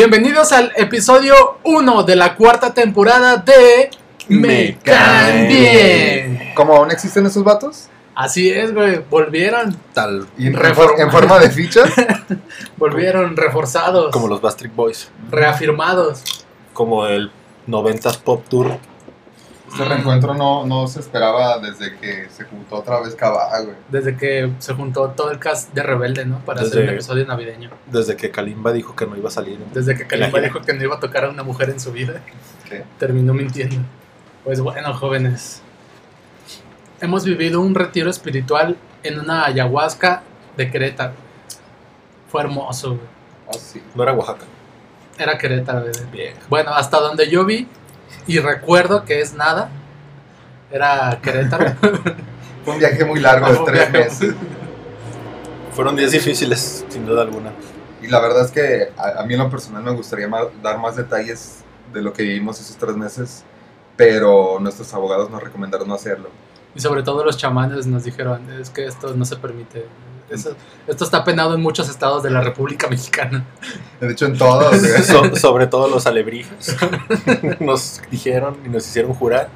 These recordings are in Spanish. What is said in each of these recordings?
Bienvenidos al episodio 1 de la cuarta temporada de Me Caen Bien. ¿Cómo aún existen esos vatos? Así es, güey, volvieron, Tal ¿Y en, Reforma. en forma de fichas? volvieron reforzados, como los Bastric Boys, reafirmados. como el 90s Pop Tour. Este reencuentro no, no se esperaba desde que se juntó otra vez Cabá, güey. Desde que se juntó todo el cast de Rebelde, ¿no? Para hacer un episodio navideño. Desde que Kalimba dijo que no iba a salir. Desde que Kalimba dijo que no iba a tocar a una mujer en su vida. ¿Qué? terminó mintiendo. Pues bueno, jóvenes. Hemos vivido un retiro espiritual en una ayahuasca de Querétaro. Fue hermoso, güey. Oh, sí. No era Oaxaca. Era Querétaro, güey. Bien. Bueno, hasta donde yo vi y recuerdo que es nada, era Querétaro. Fue un viaje muy largo de tres meses. Fueron días difíciles, sin duda alguna. Y la verdad es que a, a mí en lo personal me gustaría ma- dar más detalles de lo que vivimos esos tres meses, pero nuestros abogados nos recomendaron no hacerlo. Y sobre todo los chamanes nos dijeron, es que esto no se permite. Eso- esto está penado en muchos estados de la República Mexicana. De hecho, en todos. So- sobre todo los alebrijes. nos dijeron y nos hicieron jurar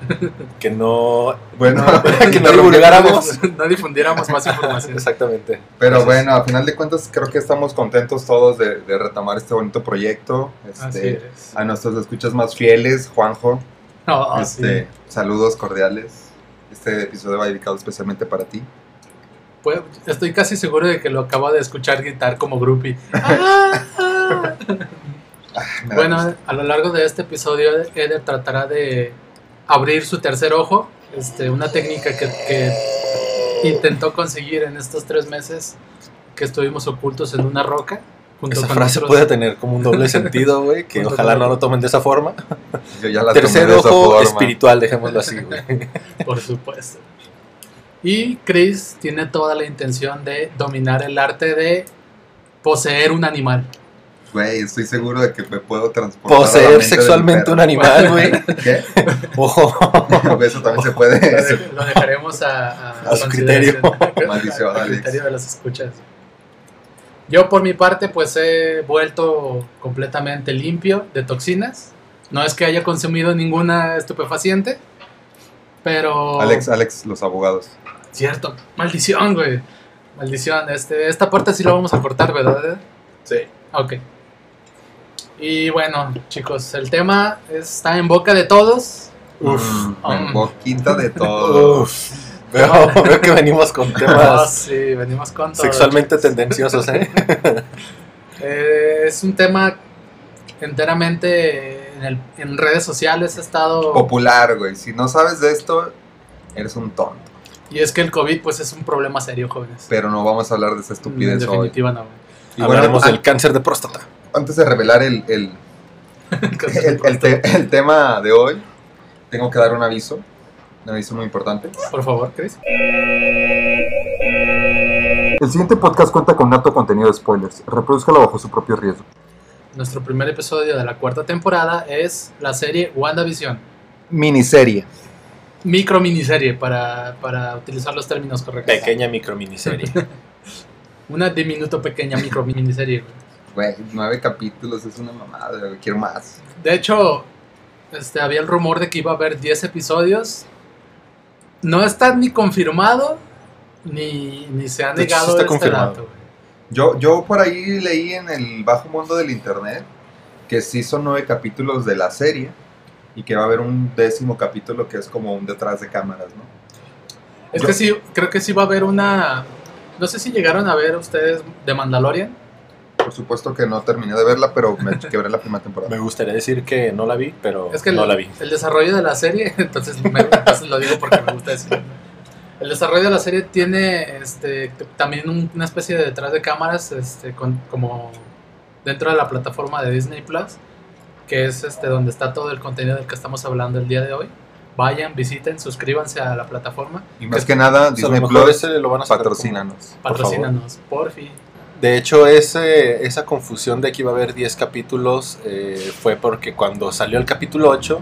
que no, bueno, que no divulgáramos. no difundiéramos más información. Exactamente. Pero Entonces, bueno, a final de cuentas creo que estamos contentos todos de, de retomar este bonito proyecto. Este, Así es. A nuestros escuchas más fieles, Juanjo, No, este, sí. saludos cordiales. Este episodio va dedicado especialmente para ti. Pues, estoy casi seguro de que lo acabo de escuchar gritar como groupie. Ah, ah. Da bueno, gusto. a lo largo de este episodio, Eder tratará de abrir su tercer ojo. Este, una técnica que, que intentó conseguir en estos tres meses que estuvimos ocultos en una roca. Junto Esa frase otros- puede tener como un doble sentido, güey, que ojalá no lo tomen de esa forma. Yo ya la Tercer tomé de esa ojo forma. espiritual, dejémoslo así, güey. Por supuesto. Y Chris tiene toda la intención de dominar el arte de poseer un animal. Güey, estoy seguro de que me puedo transportar. a Poseer mente sexualmente un animal, güey. ¿Qué? Ojo. Eso también se puede. Lo, de- lo dejaremos a, A su criterio. Maldición, Al Alex. criterio de los escuchas. Yo por mi parte pues he vuelto completamente limpio de toxinas. No es que haya consumido ninguna estupefaciente, pero... Alex, Alex, los abogados. Cierto, maldición, güey. Maldición, este, esta parte sí la vamos a cortar, ¿verdad? Sí. Ok. Y bueno, chicos, el tema está en boca de todos. Uf. Mm, en Um. boquita de todo. Uf. Veo, veo que venimos con Ah, temas sí, venimos con todo. sexualmente tendenciosos, ¿eh? Eh, es un tema enteramente en, el- en redes sociales ha estado... Popular, güey. Si no sabes de esto, eres un tonto. Y es que el COVID pues es un problema serio, jóvenes. Pero no vamos a hablar de esa en estupidez hoy. definitiva no. Y bueno, Hablaremos del cáncer de próstata. antes de revelar el, el, el- el te- el tema de hoy, tengo que dar un aviso. Un aviso muy importante. Por favor, Chris. El siguiente podcast cuenta con nato contenido de spoilers. Reproduzcalo bajo su propio riesgo. Nuestro primer episodio de la cuarta temporada es la serie WandaVision. Miniserie. Micro miniserie para, para utilizar los términos correctos. Pequeña micro miniserie. Una diminuto pequeña micro miniserie. güey. Nueve capítulos es una mamada. Quiero más. De hecho, este, había el rumor de que iba a haber 10 episodios. No está ni confirmado ni, ni se ha De hecho, sí negado está este confirmado. dato. güey. Yo, yo por ahí leí en el bajo mundo del internet que sí son nueve capítulos de la serie y que va a haber un décimo capítulo que es como un detrás de cámaras, ¿no? Es Yo- que sí, creo que sí va a haber una... No sé si llegaron a ver ustedes de Mandalorian. Por supuesto que no terminé de verla, pero me quebré la primera temporada. Me gustaría decir que no la vi, pero Es que no el, la vi. el desarrollo de la serie, entonces, me- entonces lo digo porque me gusta decirlo. El desarrollo de la serie tiene este, también un- una especie de detrás de cámaras este, con- como dentro de la plataforma de Disney Plus, que es este, donde está todo el contenido del que estamos hablando el día de hoy. Vayan, visiten, suscríbanse a la plataforma, Y más que nada, Disney Plus, lo van a patrocínanos. Por patrocínanos, por fin. De hecho, ese, esa confusión de que iba a haber 10 capítulos eh, fue porque cuando salió el capítulo 8,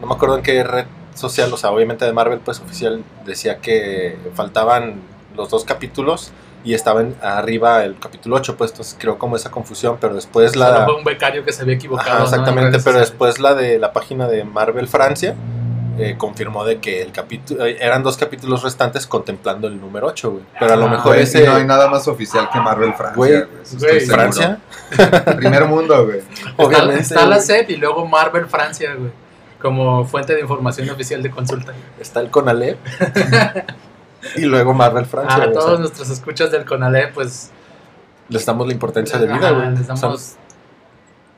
no me acuerdo en qué red social, o sea, obviamente de Marvel, pues oficial, decía que faltaban los dos capítulos y estaba en- arriba el capítulo 8, pues entonces creo como esa confusión, pero después Solo la... fue un becario que se había equivocado. Exactamente, pero después la de la página de Marvel Francia eh, confirmó de que el capítulo eran dos capítulos restantes contemplando el número 8, güey. Pero a lo Ah, mejor Güey, ese no hay nada más oficial que Marvel Francia. Güey. Francia, Primer mundo, güey. Está, obviamente está la. SEP y luego Marvel Francia, güey. Como fuente de información oficial de consulta. está el Conalep y luego Marvel Francia. a o todos sea, nuestros escuchas del CONALE, pues. les damos la importancia de vida, güey. Les O sea, damos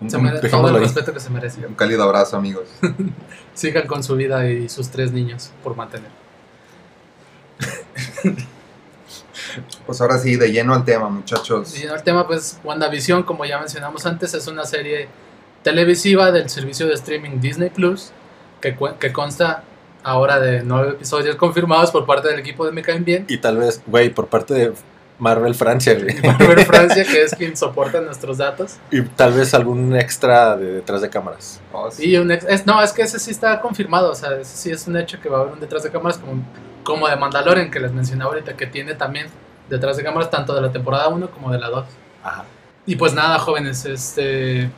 Un, se mere- todo el ahí. respeto que se merece. un cálido abrazo, amigos. Sigan con su vida y sus tres niños por mantener. Pues ahora sí, de lleno al tema, muchachos. Y el tema, pues, WandaVision, como ya mencionamos antes, es una serie televisiva del servicio de streaming Disney Plus que, que consta ahora de nueve episodios confirmados por parte del equipo de Me Caen Bien. Y tal vez, güey, por parte de Marvel Francia, güey. Marvel Francia, que es quien soporta nuestros datos. Y tal vez algún extra de detrás de cámaras. Oh, sí. Y un ex- es, no, es que ese sí está confirmado, o sea, ese sí es un hecho que va a haber un detrás de cámaras como, como de Mandalorian, que les mencionaba ahorita, que tiene también detrás de cámaras tanto de la temporada 1 como de la 2. Ajá. Y pues nada, jóvenes, este...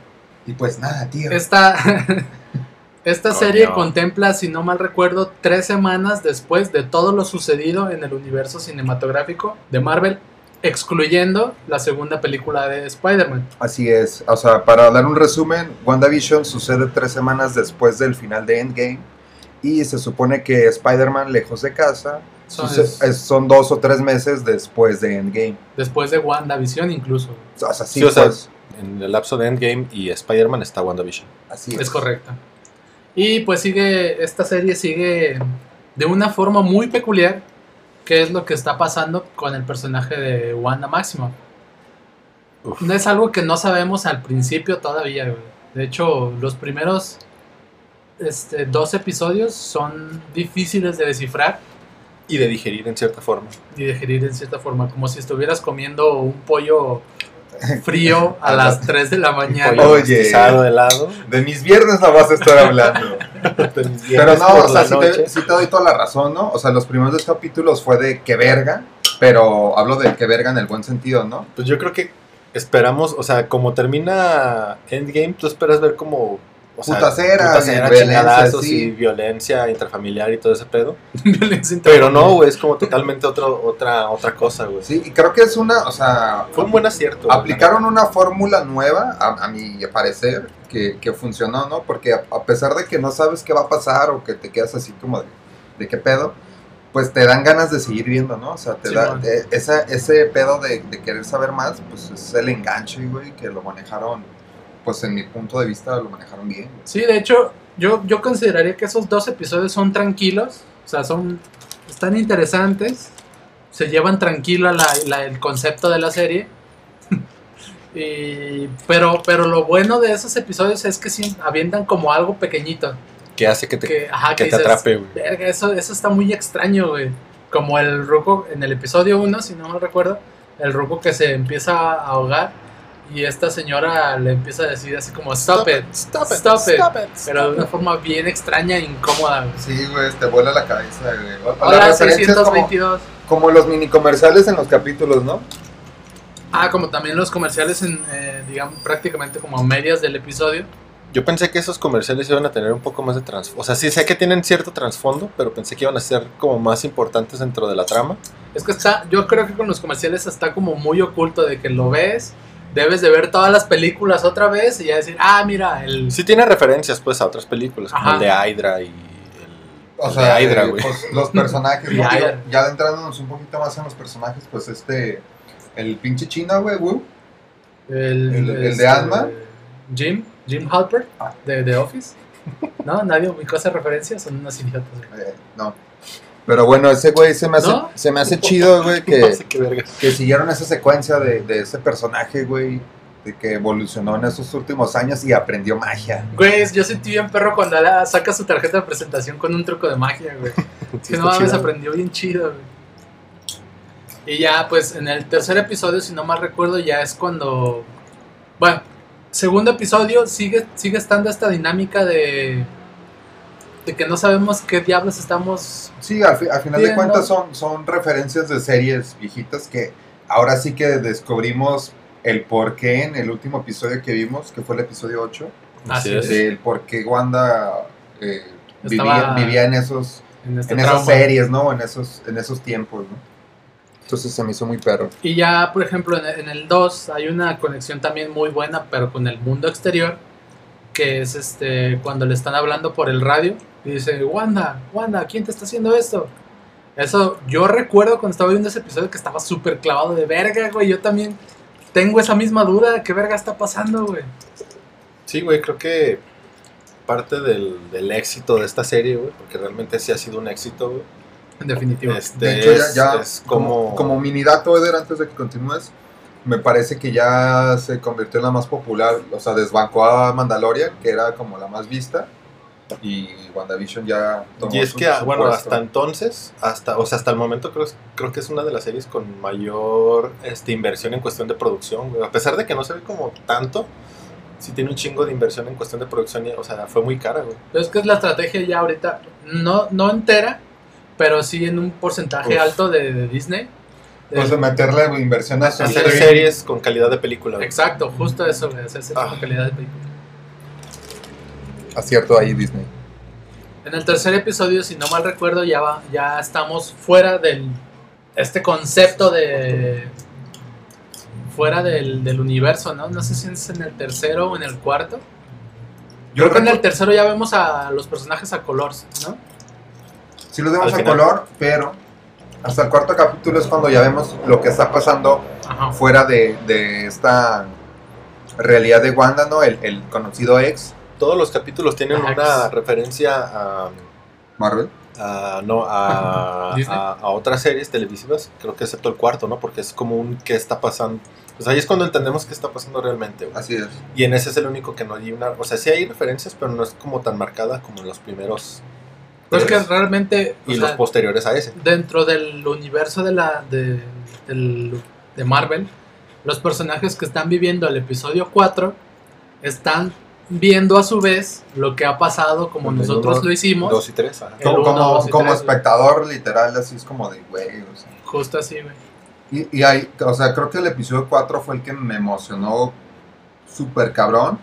Y pues nada, tío. Esta, esta Coño. serie contempla, si no mal recuerdo, tres semanas después de todo lo sucedido en el universo cinematográfico de Marvel, excluyendo la segunda película de Spider-Man. Así es. O sea, para dar un resumen, WandaVision sucede tres semanas después del final de Endgame. Y se supone que Spider-Man, lejos de casa, Son- suce- es- son dos o tres meses después de Endgame. Después de WandaVision incluso. O sea, sí, Sí, o sea, pues, En el lapso de Endgame y Spider-Man está WandaVision. así Es correcto. Y pues sigue, esta serie sigue de una forma muy peculiar, que es lo que está pasando con el personaje de Wanda Maximoff. Uf. No es algo que no sabemos al principio todavía, güey. De hecho, los primeros este, dos episodios son difíciles de descifrar Y de digerir en cierta forma. y digerir en cierta forma, como si estuvieras comiendo un pollo frío a las 3 de la mañana. Oye. rostizado de lado. De mis viernes no vas a estar hablando. Pero no, o sea, sí te, sí te doy toda la razón, ¿no? O sea, los primeros dos capítulos fue de que verga, pero hablo de que verga en el buen sentido, ¿no? Pues yo creo que esperamos, o sea, como termina Endgame, tú esperas ver como... O sea, putacera, violencia, chingadazos sí. y violencia intrafamiliar y todo ese pedo. Violencia Pero no, güey, es como totalmente otro, otra, otra cosa, güey. Sí, y creo que es una, o sea, Fue un buen acierto. aplicaron una fórmula nueva, a, a mi parecer, que, que funcionó, ¿no? Porque a, a pesar de que no sabes qué va a pasar o que te quedas así como de, de qué pedo, pues te dan ganas de seguir viendo, ¿no? O sea, te Sí, da eh, esa, ese pedo de, de querer saber más, pues es el enganche, güey, que lo manejaron, pues en mi punto de vista lo manejaron bien. güey. Sí, de hecho, yo, yo consideraría que esos dos episodios son tranquilos, o sea, son están interesantes, se llevan tranquilo la, la- el concepto de la serie. y, pero, pero lo bueno de esos episodios es que sí, avientan como algo pequeñito. Que hace que te, Que, ajá, que que te dices, atrape, güey. Verga, eso, eso está muy extraño, güey. Como el ruco en el episodio 1, si no me recuerdo, el ruco que se empieza a ahogar y esta señora le empieza a decir así como, stop, it, stop it, stop it. stop it, pero de una forma bien extraña e incómoda. güey. Sí, güey, te vuela la cabeza, güey. Hola, las referencias como, 622. como los mini comerciales en los capítulos, ¿no? Ah, como también los comerciales en, eh, digamos, prácticamente como medias del episodio. Yo pensé que esos comerciales iban a tener un poco más de trasfondo. O sea, sí sé que tienen cierto trasfondo, pero pensé que iban a ser como más importantes dentro de la trama. Es que está, yo creo que con los comerciales está como muy oculto de que lo ves, debes de ver todas las películas otra vez y ya decir, ah, mira, el... Sí tiene referencias, pues, a otras películas, como el de Hydra y el, O el sea, de Hydra, eh, pues, los personajes, ya adentrándonos un poquito más en los personajes, pues este, el pinche chino, güey, Wu, El, ¿El- el de este, Ant-Man? Jim, Jim Halpert, Ah. de The Office. No, nadie ubicó esa referencia, son unos idiotas. güey. eh, no, Pero bueno, ese güey se me hace, ¿No? se me hace chido, güey, No que, sé que siguieron esa secuencia de, de ese personaje, güey, de que evolucionó en esos últimos años y aprendió magia. Güey, yo sentí bien perro cuando saca su tarjeta de presentación con un truco de magia, güey. Sí, que no mames, aprendió bien chido, güey. Y ya, pues en el tercer episodio, si no mal recuerdo, ya es cuando. Bueno, segundo episodio sigue, sigue estando esta dinámica de. De que no sabemos qué diablos estamos. Sí, al, fi- al final de cuentas son, son referencias de series viejitas que ahora sí que descubrimos el por qué en el último episodio que vimos, que fue el episodio 8, Así es. por qué Wanda eh, vivía, en esos En, este en esas series, ¿no? En esos, en esos tiempos, ¿no? Entonces se me hizo muy perro. Y ya, por ejemplo, en el- en el 2 hay una conexión también muy buena, pero con el mundo exterior, que es este cuando le están hablando por el radio y dice, Wanda, Wanda, ¿quién te está haciendo esto? Eso, yo recuerdo cuando estaba viendo ese episodio que estaba súper clavado de verga, güey. Yo también tengo esa misma duda, ¿qué verga está pasando, güey? Sí, güey, creo que parte del, del éxito de esta serie, güey, porque realmente sí ha sido un éxito, güey. En definitivo. Este, De hecho, es, ya, ya es como, como, como mini dato, Eder, antes de que continúes, me parece que ya se convirtió en la más popular, o sea, desbancó a Mandalorian, que era como la más vista, y WandaVision ya tomó Y es su- que, su bueno, hasta entonces, hasta, o sea, hasta el momento creo, creo que es una de las series con mayor este, inversión en cuestión de producción, güey. A pesar de que no se ve como tanto, sí tiene un chingo de inversión en cuestión de producción, y, o sea, fue muy cara, güey. Pero es que es la estrategia ya ahorita, no, no entera, pero sí en un porcentaje Uf. alto de, de Disney. Pues de meterle inversión a su Hacer stream. series con calidad de película, güey. Exacto, justo eso, güey, hacerse Ah. con calidad de película. Acierto ahí Disney. En el tercer episodio, si no mal recuerdo, ya, va, ya estamos fuera del. Este concepto de. Fuera del, del universo, ¿no? No sé si es en el tercero o en el cuarto. Yo Creo que en el tercero ya vemos a los personajes a color, ¿no? sí los vemos Al a final. color, pero hasta el cuarto capítulo es cuando ya vemos lo que está pasando Ajá. fuera de, de esta realidad de Wanda, ¿no? El, el conocido ex Todos los capítulos tienen Ajá. una referencia a, Marvel. a- no, a, Disney. a, a otras series televisivas, creo que excepto el cuarto, ¿no? Porque es como un qué está pasando. Pues ahí es cuando entendemos qué está pasando realmente, güey. Así es. Y en ese es el único que no hay una... O sea, sí hay referencias, pero no es como tan marcada como en los primeros... Pues que realmente. y sea, los posteriores a ese. dentro del universo de la de, del- de Marvel, los personajes que están viviendo el episodio 4 están viendo a su vez lo que ha pasado como El nosotros uno, lo hicimos. Dos y tres, Como, uno, como, dos y como tres, güey. espectador, literal, así es como de, güey, o sea. Justo así, güey. Y, y hay, o sea, creo que el episodio 4 fue el que me emocionó súper cabrón.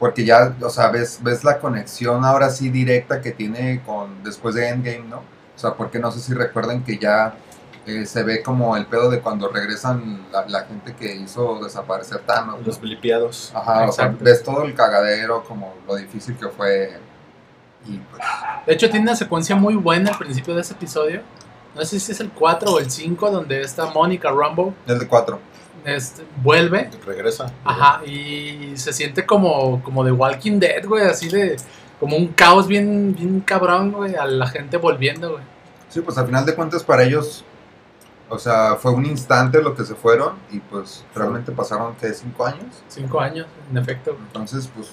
Porque ya, o sea, ves, ves la conexión ahora sí directa que tiene con después de Endgame, ¿no? O sea, porque no sé si recuerden que ya eh, se ve como el pedo de cuando regresan la, la gente que hizo desaparecer Thanos. ¿no? Los blipiados. Ajá, o sea, ves todo el cagadero, como lo difícil que fue. Y pues, De hecho, tiene una secuencia muy buena al principio de ese episodio. No sé si es el 4 o el 5, donde esta Mónica Rambo el de 4. Este, vuelve. Regresa. Ajá, y se siente como, como de Walking Dead, güey, así de. Como un caos bien, bien cabrón, güey, a la gente volviendo, güey. Sí, pues al final de cuentas para ellos, o sea, fue un instante lo que se fueron y pues realmente pasaron, ¿qué? ¿Cinco años? Cinco años, en efecto. güey. Entonces, pues,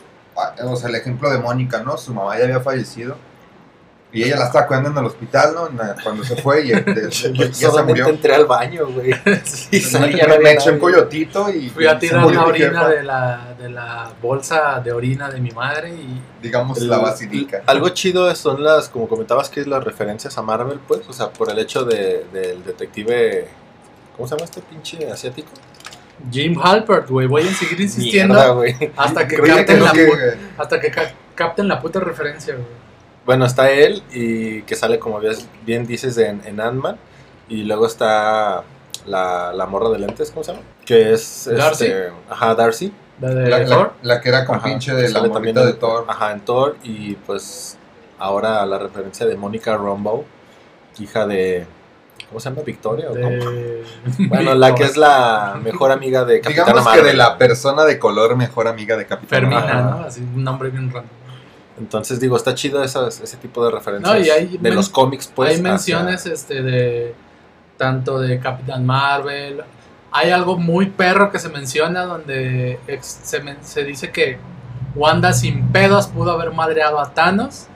o sea, el ejemplo de Mónica, ¿no? Su mamá ya había fallecido y ella la estaba cuidando en el hospital, ¿no? Cuando se fue y de- Yo ya se murió. entré al baño, güey. Sí, Me, no me eché un coyotito y Fui a tirar la orina de la, de la bolsa de orina de mi madre y digamos, El- la basilica. Algo chido son las, como comentabas, que es las referencias a Marvel, pues. O sea, por el hecho de, del detective. ¿Cómo se llama este pinche asiático? Jim Halpert, güey, voy a seguir insistiendo Mierda, hasta que capten la que- pu- hasta que ca- capten la puta referencia, güey. Bueno, está él y que sale, como bien- dices, en, en Ant-Man. Y luego está la, la morra de lentes, ¿cómo se llama? Que es. Darcy. Este, ajá, Darcy. La de la, Thor. la que era con Ajá, pinche de la morrita de Thor. Ajá, en Thor. Y pues ahora la referencia de Mónica Rambeau, hija de. ¿Cómo se llama? ¿Victoria? o de- Bueno, la que es la mejor amiga de Capitana Digamos que de la persona de color mejor amiga de Capitán Fermina. ¿no? Así un nombre bien random. Entonces digo, está chido esas, ese tipo de referencias No, y hay de los cómics, pues. hay hacia- menciones este de tanto de Capitán Marvel. Hay algo muy perro que se menciona donde se, se dice que Wanda sin pedos pudo haber madreado a Thanos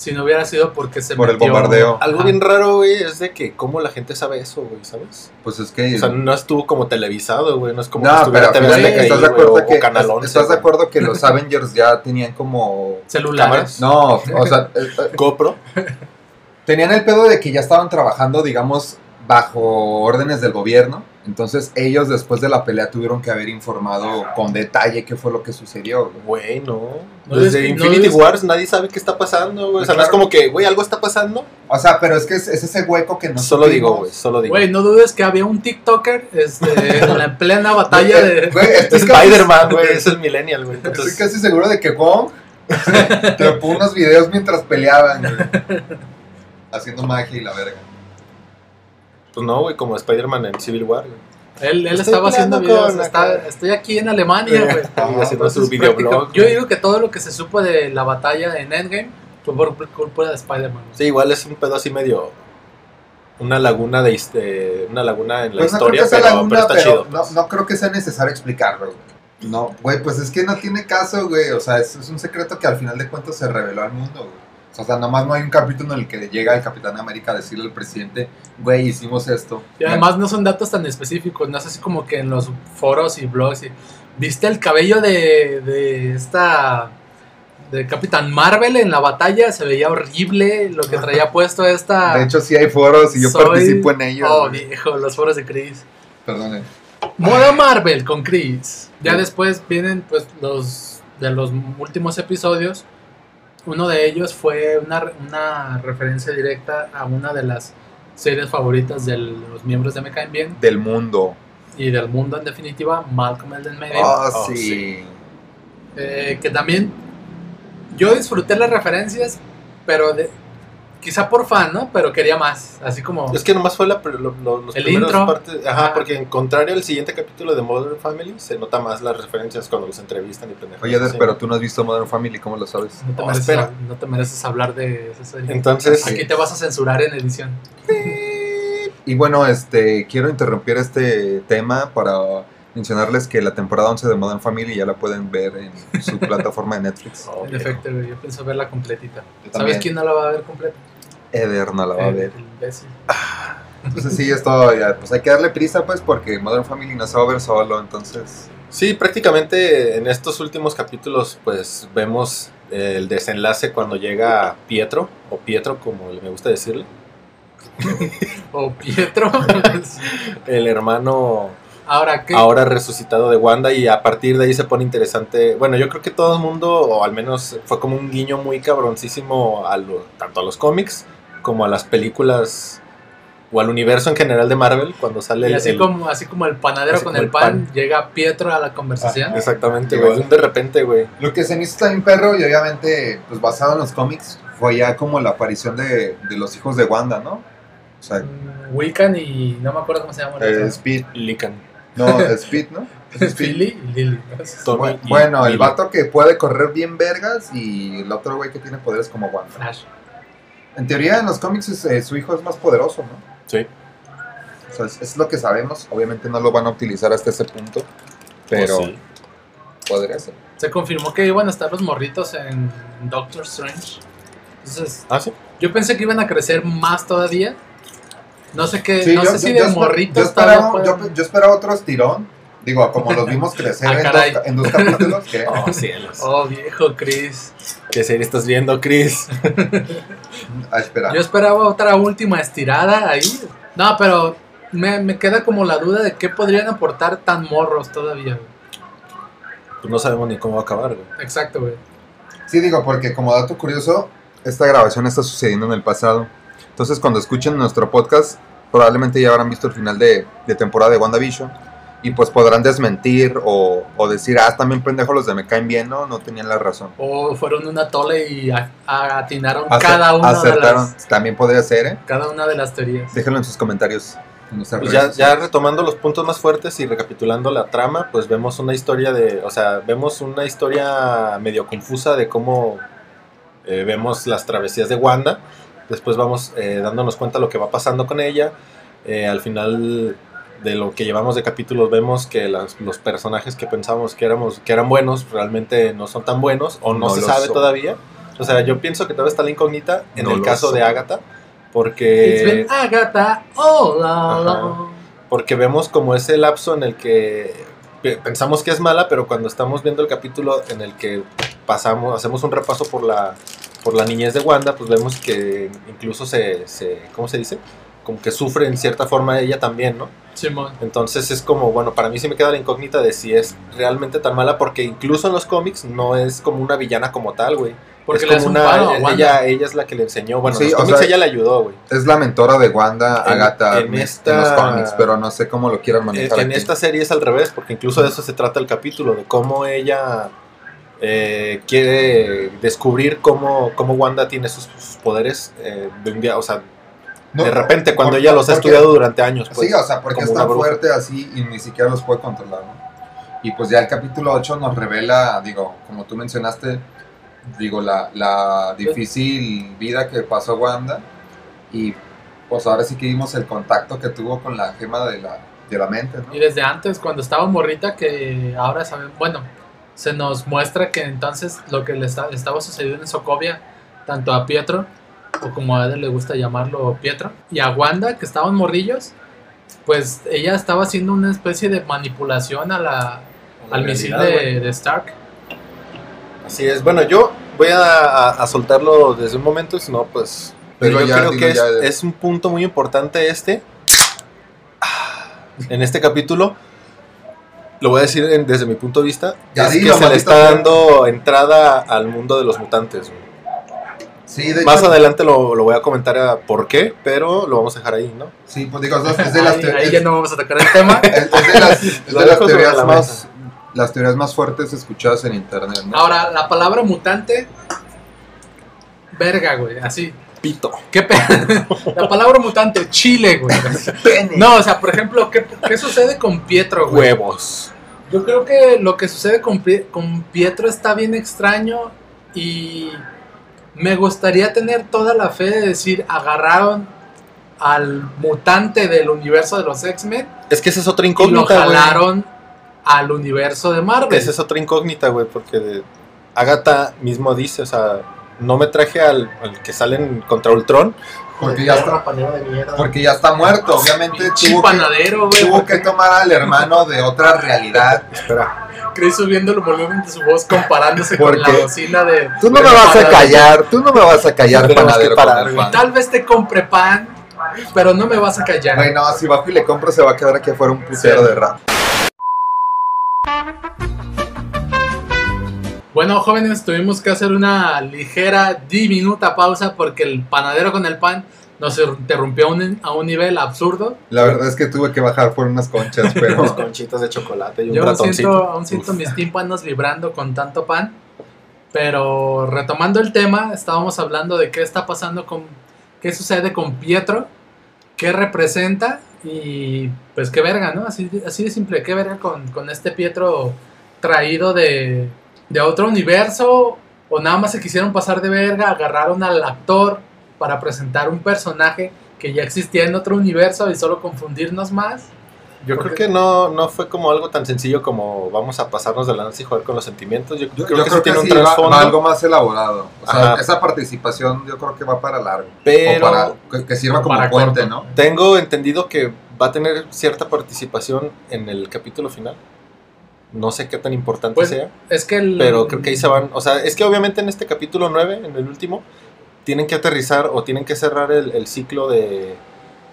si no hubiera sido porque se Por el metió- bombardeo. Algo bien raro, güey, es de que cómo la gente sabe eso, güey, ¿sabes? Pues es que. O sea, no estuvo como televisado, güey, no es como que no, estuviera pero TV Azteca que estás de güey, acuerdo o- que o Canal 11, estás de acuerdo que los Avengers ya tenían como celulares. Cámaras. no, o sea, eh, eh, GoPro. tenían el pedo de que ya estaban trabajando, digamos, bajo órdenes del gobierno. Entonces ellos después de la pelea tuvieron que haber informado con detalle qué fue lo que sucedió. güey. Güey, no. Desde Infinity Wars nadie sabe qué está pasando, güey. O sea, no es Claro. como que, güey, algo está pasando. O sea, pero es que es, es ese hueco que no solo digo, güey, solo digo. Güey, no dudes que había un TikToker este, en la plena batalla Eh, de... güey, estoy casi- Spider-Man, güey, es el millennial, güey. Estoy Entonces, casi seguro de que Wong trepó unos videos mientras peleaban, güey. Haciendo magia y la verga. Pues no, güey, como Spider-Man en Civil War, güey. Él, él estaba haciendo videos. está- estoy aquí en Alemania, güey. Haciendo Entonces, su videoblog. Yo digo que todo lo que se supo de la batalla en Endgame fue por culpa de Spider-Man. Sí, igual es un pedo así medio. Una laguna de, de- una laguna en la Pues no creo historia, que sea pero, laguna, pero está pero chido. no, no creo que sea necesario explicarlo, güey. No, güey, pues es que no tiene caso, güey. O sea, es, es un secreto que al final de cuentas se reveló al mundo, güey. O sea, nomás no hay un capítulo en el que llega el Capitán América a decirle al presidente, güey, hicimos esto. Y además no son datos tan específicos, no es así como que en los foros y blogs. y- ¿Viste el cabello de, de esta... de Capitán Marvel en la batalla? Se veía horrible lo que traía puesto esta... De hecho, sí hay foros y yo Soy- participo en ellos. Oh, viejo, los foros de Chris. Perdón. Moda Marvel con Chris. Ya Sí. después vienen pues los de los últimos episodios. Uno de ellos fue una, una referencia directa a una de las series favoritas de los miembros de Me Caen Bien Del mundo. y del mundo en definitiva, Malcolm el medio. Oh, Oh, sí. sí. Eh, que también yo disfruté las referencias, pero de, quizá por fan, ¿no? Pero quería más, así como... Es que nomás fue la, lo- lo- los El primeros intro. partes. Ajá, Ah. porque en contrario al siguiente capítulo de Modern Family, se nota más las referencias cuando los entrevistan y pendejadas Oye, Eder, pero tú no has visto Modern Family, ¿cómo lo sabes? No te, Oh, mereces, espera. no te mereces hablar de esa serie. Entonces, Aquí te vas a censurar en edición. Y bueno, este, quiero interrumpir este tema para mencionarles que la temporada 11 de Modern Family ya la pueden ver en su plataforma de Netflix. oh, En efecto, yo pienso verla completita. ¿Sabes quién no la va a ver completa? Eder no la va a ver. imbécil. Entonces sí, esto ya, pues hay que darle prisa pues porque Modern Family no se va a ver solo, entonces... Sí, prácticamente en estos últimos capítulos, pues vemos el desenlace cuando llega Pietro, o Pietro como me gusta decirle, O Pietro. el hermano Ahora, ¿qué? ahora resucitado de Wanda y a partir de ahí se pone interesante. Bueno, yo creo que todo el mundo, o al menos fue como un guiño muy cabroncísimo a lo- tanto a los cómics como a las películas o al universo en general de Marvel cuando sale Y el... así, el- como, así como el panadero con el pan, pan. llega Pietro a la conversación. Ah, exactamente, Igual. güey. De repente, güey. Lo que se me hizo también perro y obviamente pues basado en los cómics fue ya como la aparición de, de los hijos de Wanda, ¿no? O sea, Mm, Wiccan y no me acuerdo cómo se llama. el eh. Speed, Lican. no, Speed, ¿no? Es Speed. Philly y Lily. Bueno, el y- vato que puede correr bien vergas y el otro güey que tiene poderes como Wanda. Flash. En teoría en los cómics es, eh, su hijo es más poderoso, ¿no? Sí. O sea, es, es lo que sabemos. Obviamente no lo van a utilizar hasta ese punto, pero Oh, sí. podría ser. Se confirmó que iban a estar los morritos en Doctor Strange. Entonces, Ah, sí. yo pensé que iban a crecer más todavía. No sé qué, Sí, no yo, sé si yo- de yo esper- morritos yo esperaba, pueden- yo esperaba otro estirón. Digo, como los vimos crecer Ah, en, dos, caray. ca- en dos capítulos. que- Oh, cielos. Oh, viejo Chris. ¿Qué serie estás viendo, Chris? Yo esperaba otra última estirada ahí. No, pero me, me queda como la duda de qué podrían aportar tan morros todavía. güey. Pues no sabemos ni cómo va a acabar, güey. Exacto, güey. Sí, digo, porque como dato curioso, esta grabación está sucediendo en el pasado. Entonces, cuando escuchen nuestro podcast, probablemente ya habrán visto el final de, de temporada de WandaVision. Y pues podrán desmentir o, o decir, ah, también pendejos los de me caen bien, ¿no? No tenían la razón. O fueron una tole y a- a- atinaron Acer- cada una de acertaron. las También podría ser, ¿eh? cada una de las teorías. Déjenlo en sus comentarios. en Pues ya, ya retomando los puntos más fuertes y recapitulando la trama, pues vemos una historia de, o sea, vemos una historia medio confusa de cómo eh, vemos las travesías de Wanda, después vamos eh, dándonos cuenta de lo que va pasando con ella, eh, al final de lo que llevamos de capítulos vemos que las- los personajes que pensábamos que, éramos, que eran buenos realmente no son tan buenos o no, No se sabe son. todavía. O sea, yo pienso que todavía está la incógnita en No el caso de. Agatha, It's porque, been Agatha all Ajá. along. porque vemos como ese lapso en el que pe- pensamos que es mala, pero cuando estamos viendo el capítulo en el que pasamos, hacemos un repaso por la, por la niñez de Wanda, pues vemos que incluso se, se ¿cómo se dice? Como que sufre en cierta forma ella también, ¿no? Simón. Entonces es como, bueno, para mí sí me queda la incógnita de si es realmente tan mala, porque incluso en los cómics no es como una villana como tal, güey. Porque es como una, paro a Wanda. ella, ella es la que le enseñó, bueno, Sí, en los cómics sea, ella le ayudó, güey. Es la mentora de Wanda, En- Agatha, en en, esta- los cómics, pero no sé cómo lo quieran En, manejar. en aquí. esta serie es al revés, porque incluso de eso se trata el capítulo, de cómo ella eh, quiere descubrir cómo, cómo Wanda tiene sus, sus poderes eh, de un día, o sea, No, de repente, cuando por- ella los ha estudiado durante años. Pues, sí, o sea, porque es tan fuerte así y ni siquiera los puede controlar, ¿no? Y pues ya el capítulo 8 nos revela, digo, como tú mencionaste, digo, la, la difícil vida que pasó Wanda y pues ahora sí que vimos el contacto que tuvo con la gema de la, de la mente, ¿no? Y desde antes, cuando estaba morrita, que ahora saben, bueno, se nos muestra que entonces lo que le esta- estaba sucediendo en Sokovia, tanto a Pietro, o como a él le gusta llamarlo Pietro, y a Wanda, que estaban morrillos, pues ella estaba haciendo una especie de manipulación a la, al misil de, de Stark. Así es. Bueno, yo voy a, a- a soltarlo desde un momento, si no, pues. Pero yo ya, creo que es, ya. es un punto muy importante este. En este capítulo. Lo voy a decir en- desde mi punto de vista. Ya es que se le está dando entrada al mundo de los mutantes. güey. Sí, de Más hecho, adelante lo, lo voy a comentar a por qué, pero lo vamos a dejar ahí, ¿no? sí, pues digo, es de las, Ahí, ahí ya no vamos a tocar el tema. es- de las, es de las teorías la más las teorías más fuertes escuchadas en internet, ¿no? Ahora, la palabra mutante, verga, güey, así. Pito. ¿Qué pe- La palabra mutante, chile, güey. No, o sea, por ejemplo, ¿qué, qué sucede con Pietro, güey? Huevos. Yo creo que lo que sucede con, con Pietro está bien extraño y me gustaría tener toda la fe de decir, agarraron al mutante del universo de los X-Men Es que esa es otra y lo incógnita, jalaron al universo de Marvel. Esa es otra incógnita, güey, porque Agatha mismo dice, o sea, no me traje al, al que salen contra Ultron. Porque ya está, panero de mierda. porque ya está muerto, obviamente tuvo que, panadero, güey. tuvo que tomar al hermano de otra realidad. Espera. Chris subiendo el volumen de su voz comparándose con la bocina de... Tú no me vas a callar, tú no me vas a callar, panadero que parar, con el güey. pan. Tal vez te compre pan, pero no me vas a callar. Güey, no, si bajo y le compro se va a quedar aquí afuera un putero Sí. de rap. Bueno, jóvenes, tuvimos que hacer una ligera, diminuta pausa porque el panadero con el pan nos interrumpió a un, a un nivel absurdo. La verdad es que tuve que bajar por unas conchas, pero Unas conchitas de chocolate y un Yo aún ratoncito. siento, aún siento Uf. mis tímpanos vibrando con tanto pan. Pero retomando el tema, estábamos hablando de qué está pasando con. qué sucede con Pietro, qué representa y pues qué verga, ¿no? Así, de- así de simple, qué verga con, con este Pietro traído de, de otro universo o nada más se quisieron pasar de verga, agarraron al actor para presentar un personaje que ya existía en otro universo y solo confundirnos más. Yo creo que no, no fue como algo tan sencillo como vamos a pasarnos de lanza y jugar con los sentimientos. Yo, yo, creo yo que creo sí tiene que un sí trasfondo. va algo más elaborado. O sea, Ajá. esa participación yo creo que va para largo. pero o para que, que sirva como puente, corto. ¿no? tengo entendido que va a tener cierta participación en el capítulo final. No sé qué tan importante Pues, sea. Es que el, Pero creo que ahí se van. O sea, es que obviamente en este capítulo 9, en el último, tienen que aterrizar o tienen que cerrar el, el ciclo de.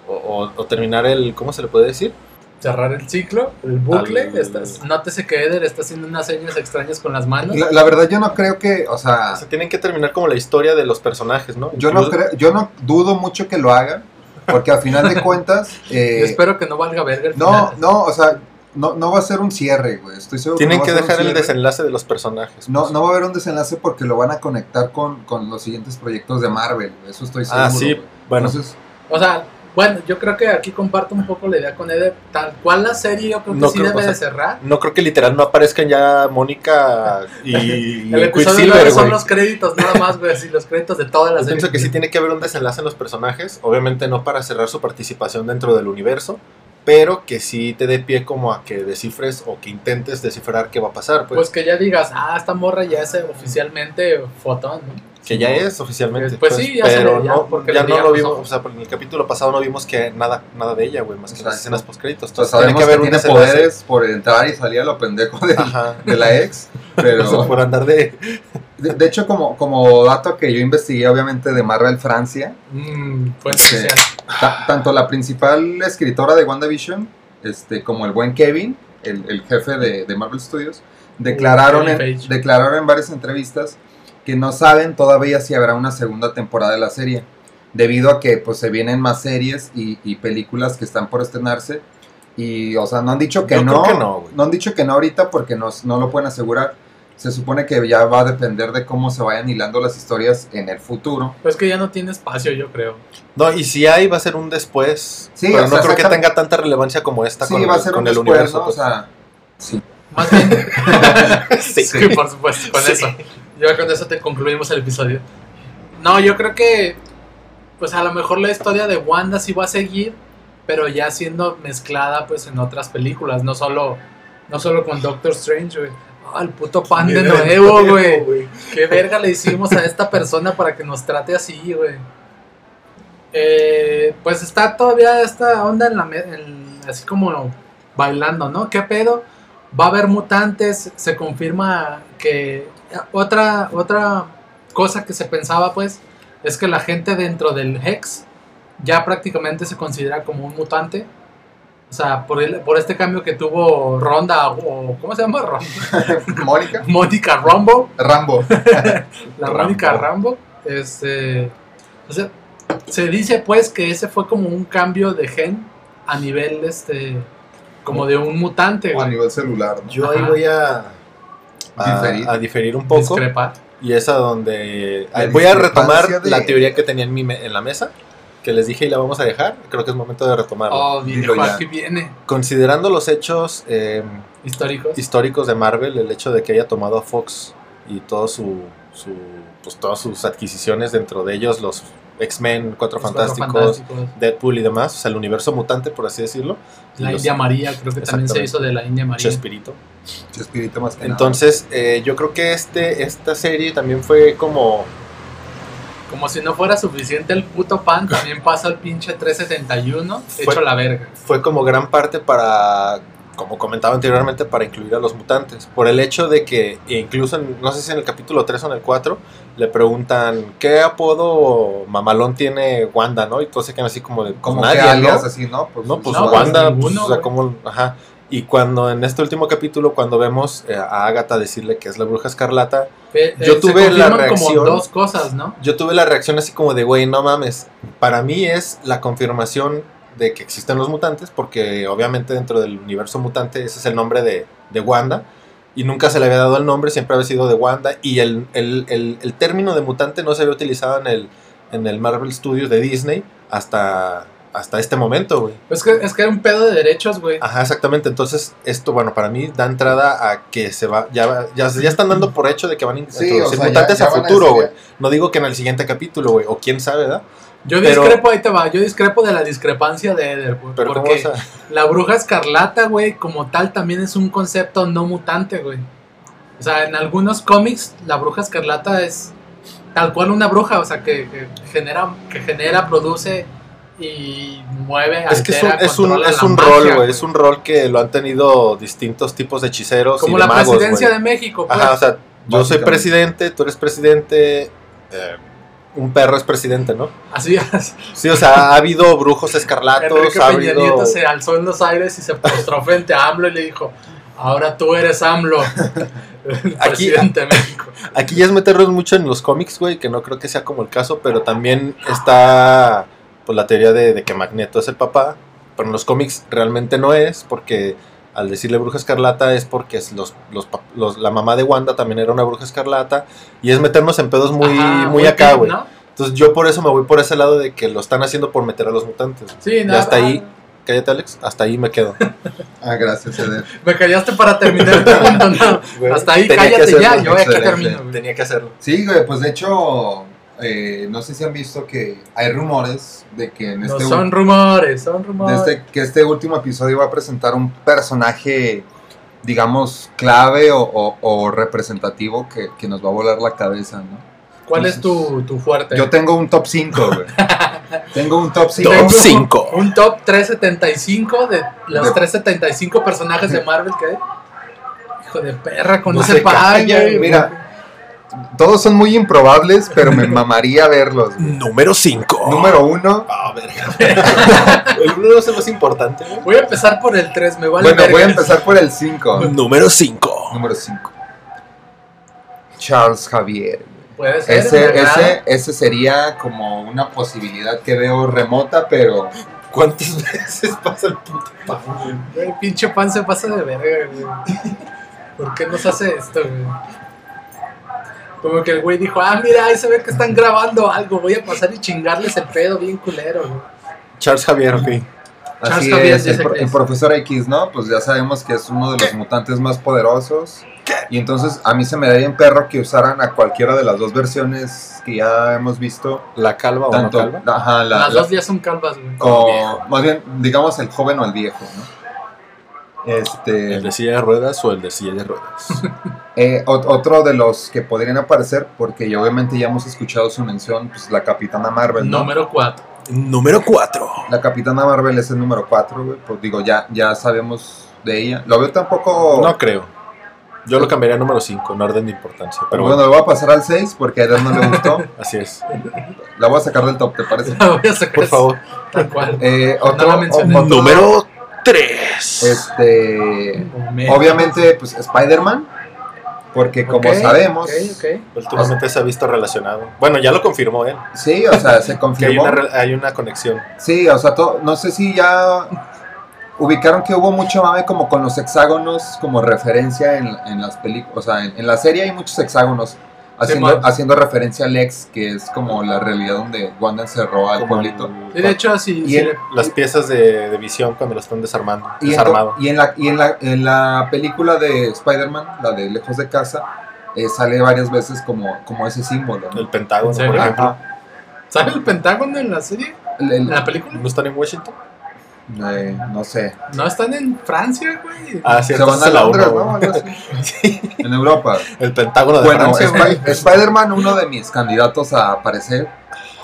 O, o- o terminar el. ¿Cómo se le puede decir? cerrar el ciclo, el bucle. Al- estás- nótese que Eder está haciendo unas señas extrañas con las manos. La, la verdad yo no creo que, o sea, O sea, tienen que terminar como la historia de los personajes, ¿no? yo no creo, yo no dudo mucho que lo hagan, porque al final de cuentas, eh, Yo espero que no valga verga el no, final. no, o sea, no, no va a ser un cierre, güey. Estoy seguro Tienen no va que ser un dejar el desenlace de los personajes. No, pues. no va a haber un desenlace porque lo van a conectar con, con los siguientes proyectos de Marvel. Eso estoy seguro. Ah, sí. güey. Bueno, Entonces, O sea, Bueno, yo creo que aquí comparto un poco la idea con Eder. Tal cual la serie, yo creo que No sí creo- debe o sea, de cerrar. No creo que literal no aparezcan ya Mónica y, El episodio son los créditos, nada más, güey. Así, los créditos de toda la Yo serie. pienso que sí tiene que haber un desenlace en los personajes, obviamente no para cerrar su participación dentro del universo, pero que sí te dé pie como a que descifres o que intentes descifrar qué va a pasar, pues, Pues que ya digas, ah, esta morra ya es eh, oficialmente fotón, ¿no? que ya es oficialmente, Pues sí, ya pero ya, no, porque ya le no lo vimos, ojos. o sea, por el capítulo pasado no vimos que nada, nada de ella, güey, más que las escenas post créditos, Pues entonces tiene sabemos que haber un tiene desenlace. poderes por entrar y salir a lo pendejo de, de la ex, pero... por andar de De, de hecho, como, como dato que yo investigué, obviamente, de Marvel Francia, oficial. ta- tanto la principal escritora de WandaVision, este, como el buen Kevin, el, el jefe de, de Marvel Studios, declararon en, declararon en varias entrevistas que no saben todavía si habrá una segunda temporada de la serie, debido a que pues se vienen más series y, y películas que están por estrenarse. Y, o sea, no han dicho que Yo creo no. que no, güey. no han dicho que no ahorita porque no, no lo pueden asegurar. Se supone que ya va a depender de cómo se vayan hilando las historias en el futuro. Pues que ya no tiene espacio, yo creo. No, y si hay, va a ser un después. Sí, pero o no sea, creo que tenga tanta relevancia como esta Sí, con, va a el- ser con un el después, universo. ¿no? pues. O sea, sí. Más bien. Sí. Sí, por supuesto, con Sí. eso. Ya con eso te concluimos el episodio. No, yo creo que. Pues a lo mejor la historia de Wanda sí va a seguir, pero ya siendo mezclada pues en otras películas, no solo, no solo con Doctor Strange, güey. El puto pan de nuevo, güey. ¿Qué verga le hicimos a esta persona para que nos trate así, güey? Eh, pues está todavía esta onda en la en- así como bailando, ¿no? ¿Qué pedo? Va a haber mutantes, se confirma que otra otra cosa que se pensaba pues es que la gente dentro del Hex ya prácticamente se considera como un mutante. O sea, por, el- por este cambio que tuvo Ronda o ¿cómo se llama? Ronda. Mónica. Mónica Rambo. Rambo. La Rambo. Mónica Rambo. Este, o sea, se dice pues que ese fue como un cambio de gen a nivel este como de un mutante, O a nivel celular. ¿no? Yo ahí voy a, a, Diferir. a diferir un poco. Discrepar. Y es a donde La voy a retomar de- la teoría que tenía en, mi me- en la mesa, que les dije y la vamos a dejar. Creo que es momento de retomarla. Oh, ya. aquí viene. Considerando los hechos eh, Históricos. históricos de Marvel, el hecho de que haya tomado a Fox y todo su, su- pues, todas sus adquisiciones, dentro de ellos los X-Men, Cuatro Fantásticos, Fantásticos. Deadpool y demás, o sea, el universo mutante, por así decirlo. La los India María, creo que también se hizo de la India María. Chespirito. Chespirito más que nada. Entonces, eh, yo creo que este, esta serie también fue como Como si no fuera suficiente el puto pan, también pasa el pinche 371 Fue- hecho la verga. fue como gran parte para, como comentaba anteriormente, para incluir a los mutantes. Por el hecho de que, incluso, en- no sé si en el capítulo 3 o en el 4, le preguntan, ¿qué apodo mamalón tiene Wanda, no? Y todos se quedan así como de, como nadie, alias ¿no? así, ¿no? Pues, No, pues No, pues Wanda, ninguno, pues, o sea, como, ajá. Y cuando en este último capítulo, cuando vemos eh, a Agatha decirle que es la bruja escarlata, Eh, Yo eh, tuve se la confirman como reacción- dos cosas, ¿no? yo tuve la reacción así como de, güey, no mames. Para mí es la confirmación de que existen los mutantes, porque obviamente dentro del universo mutante ese es el nombre de, de Wanda, y nunca se le había dado el nombre, siempre había sido de Wanda, y el, el, el- el término de mutante no se había utilizado en el, en el Marvel Studios de Disney hasta, hasta este momento, güey. Es que, es que era un pedo de derechos, güey. Ajá, exactamente. Entonces, esto, bueno, para mí da entrada a que se va, ya, ya, ya están dando por hecho de que van a Sí, introducir o sea, ya- mutantes ya a futuro, güey. No digo que en el siguiente capítulo, güey, o quién sabe, ¿verdad? Yo pero- discrepo, ahí te va, yo discrepo de la discrepancia de Eder, güey. Pero ¿cómo porque a- la bruja escarlata, güey, como tal, también es un concepto no mutante, güey. O sea, en algunos cómics, la bruja escarlata es tal cual una bruja, o sea, que, que genera, que genera, produce y mueve, Es que es un, altera, es un, es un magia, rol, güey. Es un rol que lo han tenido distintos tipos de hechiceros Como y de la magos, presidencia de México, pues. Ajá, o sea, yo soy presidente, tú eres presidente, eh, un perro es presidente, ¿no? Así es. Sí, o sea, ha habido brujos escarlatos, Enrique ha Peña habido... Nieto se alzó en los aires y se postró frente a AMLO y le dijo, ahora tú eres AMLO, Aquí- presidente de México. Aquí ya es meternos mucho en los cómics, güey, que no creo que sea como el caso, pero también está pues la teoría de, de que Magneto es el papá, pero en los cómics realmente no es, porque al decirle bruja escarlata es porque es los, los, pa- los- la mamá de Wanda también era una bruja escarlata, y es meternos en pedos muy, Ajá, muy acá, güey. ¿no? Entonces yo por eso me voy por ese lado de que lo están haciendo por meter a los mutantes. Sí, Y nada. hasta ahí, cállate Alex, hasta ahí me quedo. Ah, gracias, Eder. Me callaste para terminar el punto, no. Hasta ahí, que cállate ya, yo aquí excelente. termino. güey. Tenía que hacerlo. Sí, güey, pues de hecho, eh, no sé si han visto que hay rumores de que en No este, son rumores, son de rumores. este- que este último episodio va a presentar un personaje, digamos, clave o, o- o representativo que, que nos va a volar la cabeza, ¿no? ¿Cuál es tu, tu fuerte? Yo tengo un top 5, güey. tengo un top 5. Top Tengo 5. Un top 375 de los De- 375 personajes de Marvel que hay. Hijo de perra, con No ese mira. Todos son muy improbables, pero me mamaría verlos. güey. Número 5. Número 1. Ah, verga. El uno no es el más importante. güey. Voy a empezar por el 3, me vale Bueno, voy a verga. empezar por el 5. Número 5. Número 5. Charles Javier. Puede ser, Ese, ese, ese sería como una posibilidad que veo remota, pero ¿Cuántas veces pasa el puto pan? güey? Güey, pinche pan se pasa de verga, güey. ¿Por qué nos hace esto, güey? Como que el güey dijo, ah, mira, ahí se ve que están grabando algo, voy a pasar y chingarles el pedo bien culero, güey. Charles Javier, ok. Charles así Javier, es. El, pro- profesor X, ¿no? Pues ya sabemos que es uno de los mutantes más poderosos. Y entonces a mí se me daría en perro que usaran a cualquiera de las dos versiones que ya hemos visto. ¿La calva o no calva? ajá, la, Las la- dos ya son calvas, güey. o, más bien, digamos el joven o el viejo, ¿no? Este, ¿El de silla de ruedas o el de silla de ruedas? Eh, ot- otro de los que podrían aparecer, porque ya obviamente ya hemos escuchado su mención, pues la Capitana Marvel, ¿no? Número 4. Número 4. La Capitana Marvel es el número 4, güey. Pues digo, ya, ya sabemos de ella. Lo veo tampoco. No creo. Yo lo cambiaría a número 5, en orden de importancia. Pero bueno, bueno, lo voy a pasar al 6 porque a Eder no le gustó. así es. la voy a sacar del top, ¿te parece? La voy a sacar Por favor. tal cual. Eh, No otro, la mencioné. otro- Número 3. Este. Obviamente, pues Spider-Man. Porque como sabemos. Últimamente se ha visto relacionado. Bueno, ya lo confirmó él. Sí, o sea, se Que hay confirmó. una, re- hay una conexión. Sí, o sea, to- no sé si ya ubicaron que hubo mucho mame como con los hexágonos como referencia en, en las películas, o sea, en, en la serie hay muchos hexágonos haciendo, haciendo referencia al ex, que es como la realidad donde Wanda encerró al como pueblito. Y de hecho, si, Y en- las piezas de, de visión cuando lo están desarmando. Y, en, desarmado. y, en la, y en, la, en la película de Spider-Man, la de Lejos de Casa, eh, sale varias veces como, como ese símbolo. ¿no? El Pentágono, ¿En por ejemplo. Ajá. ¿Sale el Pentágono en la serie? El- el- ¿En la película? ¿No están en Washington? Eh, no sé. No están en Francia, güey. Ah, Se cierto. van a Londres, uno, ¿no? así. En Europa. El Pentágono de Bueno, Francia. Spi- Spider-Man, uno de mis candidatos a aparecer,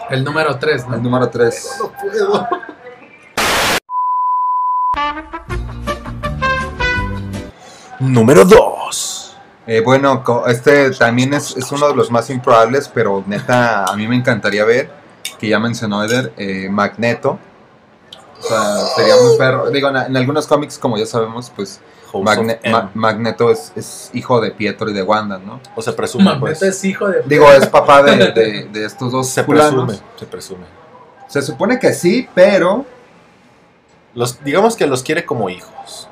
El número 3, ¿no? el número 3. No puedo. Número 2. Eh, bueno, este también es, es uno de los más improbables, pero neta, a mí me encantaría ver, que ya mencionó Eder, eh, Magneto. O sea, sería muy perro. Digo, en, en algunos cómics, como ya sabemos, pues Magne- Ma- Magneto es, es hijo de Pietro y de Wanda, ¿no? o se presume, Magneto pues. es hijo de. Digo, es papá de, de- de estos dos Se presume, se presume. Se supone que sí, pero Los, digamos que los quiere como hijos.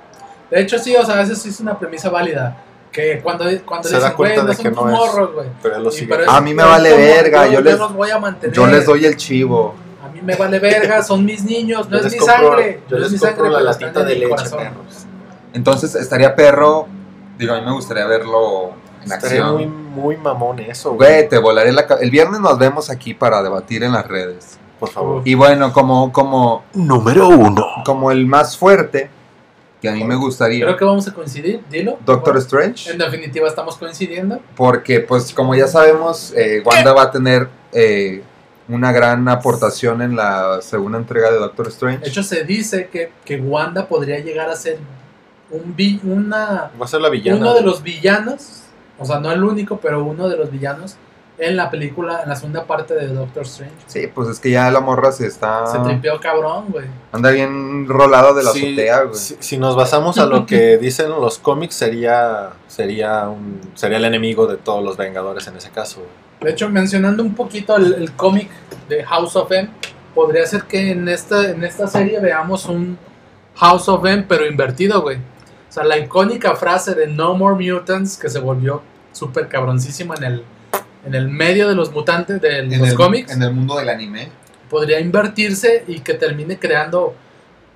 De hecho, sí, o sea, eso sí es una premisa válida. Que cuando, cuando Se da dicen, güey, cuenta no de son que tus no es. morros, güey. Pero los Y A mí me vale verga, yo les- los voy a mantener. yo les doy el chivo. A mí me vale verga, son mis niños, no Yo es mi compro- sangre. Yo no es mi sangre, la pero latita de leche, perros. Entonces estaría perro. Digo, a mí me gustaría verlo en Estaría acción. muy, muy mamón eso, Güey, te volaré la El viernes nos vemos aquí para debatir en las redes. Por favor. Y bueno, como, como, Número 1. como el más fuerte, que a mí me gustaría, Creo que vamos a coincidir, dilo. Doctor Bueno, Strange, En definitiva, estamos coincidiendo. porque pues como ya sabemos, eh, Wanda va a tener eh, una gran aportación en la segunda entrega de Doctor De Strange. hecho, se dice que, que Wanda podría llegar a ser un vi- una, Va a ser la villana. uno de los villanos, o sea, no el único, pero uno de los villanos en la película, en la segunda parte de Doctor Strange. Sí, pues es que ya la morra se está... Se tripeó cabrón, güey. Anda bien rolado de la Sí, azotea, güey. si, si nos basamos a lo que dicen los cómics, sería, sería, un, sería el enemigo de todos los Vengadores en ese caso. De hecho, mencionando un poquito el, el cómic de House of M, podría ser que en esta, en esta serie veamos un House of M, pero invertido, güey. O sea, la icónica frase de No More Mutants, que se volvió súper cabroncísima en el, en el medio de los mutantes, de En los el, cómics, en el mundo del anime. podría invertirse y que termine creando,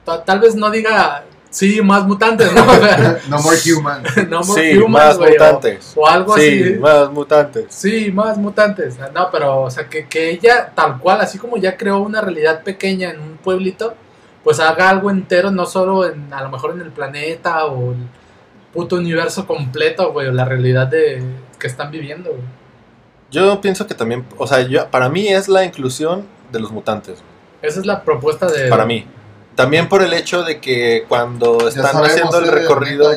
ta- tal vez no diga, sí, más mutantes, ¿no? no more human. no more Sí, humans, más mutantes. O, algo Sí, así. más mutantes. Sí, más mutantes. No, pero, o sea, que, que ella, tal cual, así como ya creó una realidad pequeña en un pueblito, pues haga algo entero, no solo en, a lo mejor en el planeta o el puto universo completo, güey, o la realidad de que están viviendo, güey. Yo pienso que también, o sea, yo, para mí es la inclusión de los mutantes. Esa es la propuesta de... Para mí. También por el hecho de que cuando están sabemos, haciendo el eh, recorrido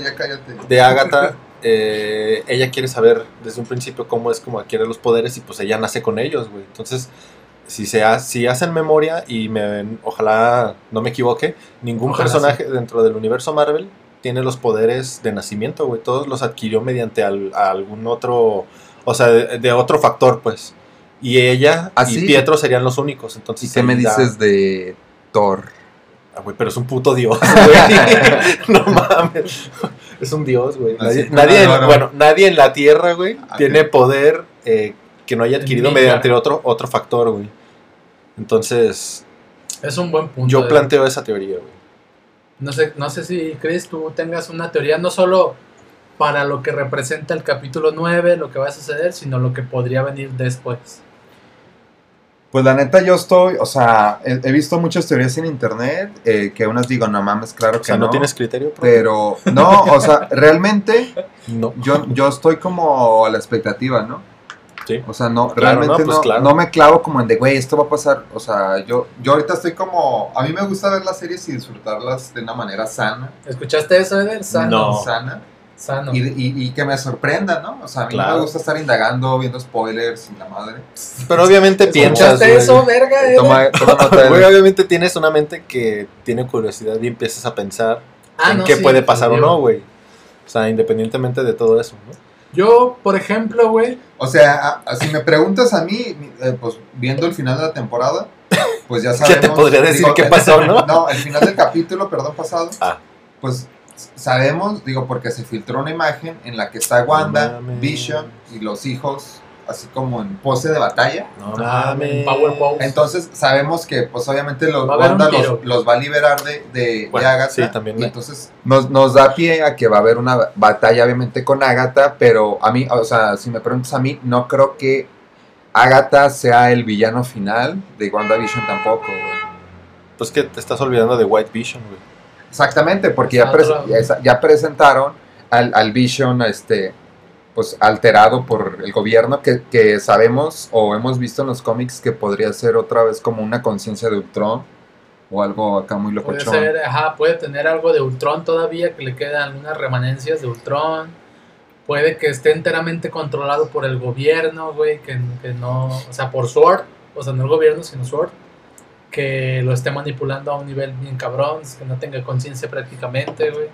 de Agatha, eh, ella quiere saber desde un principio cómo es como adquiere los poderes y pues ella nace con ellos, güey. Entonces, si se ha- si hacen memoria y me, ojalá no me equivoque, ningún Ojalá personaje dentro del universo Marvel tiene los poderes de nacimiento, güey. Todos los adquirió mediante al- a algún otro, o sea, de, de otro factor, pues. Y ella ¿Ah, y sí? Pietro serían los únicos. ¿Y Entonces, qué me da- dices de Thor? Ah, güey, pero es un puto dios, güey. no mames. Es un dios, güey. Así Nadie, en, bueno, nadie en la tierra, güey, Ah, tiene poder eh, que no haya adquirido mediante otro, otro factor, güey. Entonces, Es un buen punto. yo de- planteo esa teoría, güey. No sé, no sé si, Chris, tú tengas una teoría no solo para lo que representa el capítulo 9, lo que va a suceder, sino lo que podría venir después. Pues la neta yo estoy, o sea, he, he visto muchas teorías en internet, eh, que unas digo, no mames, claro O que sea, no, no. tienes criterio propio? Pero, no, o sea, realmente No. yo, yo estoy como a la expectativa, ¿no? Sí. O sea, no, Claro, realmente no, pues no, claro. no me clavo como en de, güey, esto va a pasar. O sea, yo, yo ahorita estoy como, a mí me gusta ver las series y disfrutarlas de una manera sana. ¿Escuchaste eso, Eder? Sano. No. Sana. Sano. Y, y, y que me sorprenda, ¿no? O sea, a mí no Claro. me gusta estar indagando, viendo spoilers y la madre. Pero obviamente piensas, ¿Escuchaste güey. eso, verga? Toma, toma nota de- Güey, obviamente tienes una mente que tiene curiosidad y empiezas a pensar Ah, en no, qué sí, puede pasar o no, güey. O sea, independientemente de todo eso, ¿no? Yo, por ejemplo, güey, O sea, a- a- si me preguntas a mí, eh, pues viendo el final de la temporada, pues ya Ya sabemos. te podría decir qué el- pasó, ¿no? No, el final del capítulo, perdón, pasado. Ah. Pues sabemos, digo, porque se filtró una imagen en la que está Wanda, No. Vision y los hijos, así como en pose de batalla. No mames. Power Pose. Entonces sabemos que, pues obviamente, los, Va a haber Wanda los, los va a liberar de, de, Agatha. sí, también Y entonces nos, nos da pie a que va a haber una batalla, obviamente, con Agatha, pero a mí, o sea, si me preguntas a mí, no creo que Agatha sea el villano final de WandaVision tampoco, güey. Pues que te estás olvidando de White Vision, güey. Exactamente, porque ya, ya, presentaron al, al Vision, este, pues alterado por el gobierno, que, que sabemos o hemos visto en los cómics que podría ser otra vez como una conciencia de Ultron o algo acá muy puede locochón. ser, ajá, puede tener algo de Ultron todavía, que le quedan algunas remanencias de Ultron. Puede que esté enteramente controlado por el gobierno, güey, que, que no, o sea, por Sword, o sea, no el gobierno, sino Sword, que lo esté manipulando a un nivel bien cabrón, que no tenga conciencia prácticamente, güey.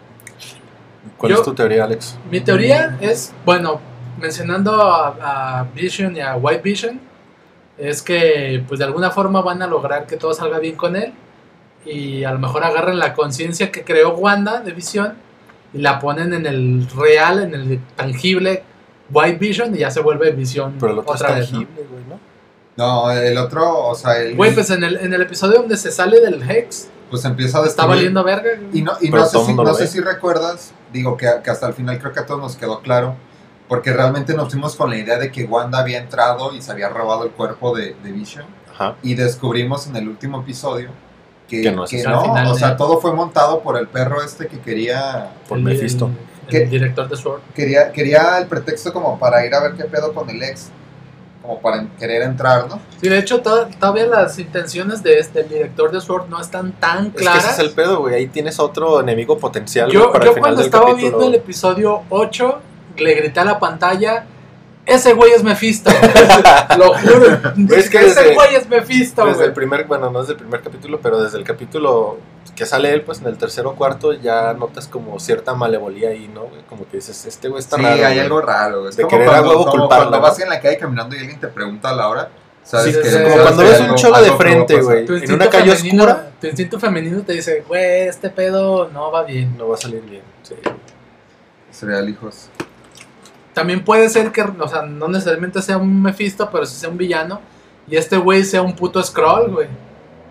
¿Cuál Yo- es tu teoría, Alex? Mi teoría es, bueno, mencionando a, a Vision y a White Vision, es que pues de alguna forma van a lograr que todo salga bien con él y a lo mejor agarran la conciencia que creó Wanda de Vision y la ponen en el real, en el tangible White Vision y ya se vuelve otro otra vez, ¿no? tangible, güey, ¿no? No, el otro, o sea, el, Güey, pues en el, en el episodio donde se sale del Hex, pues empieza a está valiendo verga. Y no, y no, sé, si, no sé recuerdas, digo que, que hasta el final creo que a todos nos quedó claro, porque realmente nos fuimos con la idea de que Wanda había entrado y se había robado el cuerpo de, de Vision, Ajá. y descubrimos en el último episodio que, Que no es que no, final, o sea, eh. todo fue montado por el perro este que quería, Por El- Mephisto. El, el director de Sword. quería, quería el pretexto como para ir a ver qué pedo con el ex, como para querer entrar, ¿no? Sí, de hecho, to- todavía las intenciones de este el director de Sword no están tan Es que claras. ese es el pedo, güey. Ahí tienes otro enemigo potencial yo güey, para yo el final cuando del estaba capítulo. viendo el episodio 8, le grité a la pantalla, ese güey es Mephisto. Lo juro. Es que ese desde- güey es Mephisto, Desde güey. el primer, bueno, no desde el primer capítulo, pero desde el capítulo que sale él, pues en el tercero o cuarto, ya notas como cierta malevolía ahí, ¿no? Como que dices, este güey está sí, raro. hay güey. algo raro. Es De como querer a cuando, huevo como culparlo, cuando vas en la calle caminando y alguien te pregunta a la hora. ¿sabes Sí, que- sí, Como cuando ves un cholo de frente, güey, en una calle femenino- oscura, Tu instinto femenino te dice, güey, este pedo no va bien. no va a salir bien. Sí. Cereal, hijos. También puede ser que, o sea, no necesariamente sea un Mephisto, pero sí sea un villano. Y este güey sea un puto scroll, güey.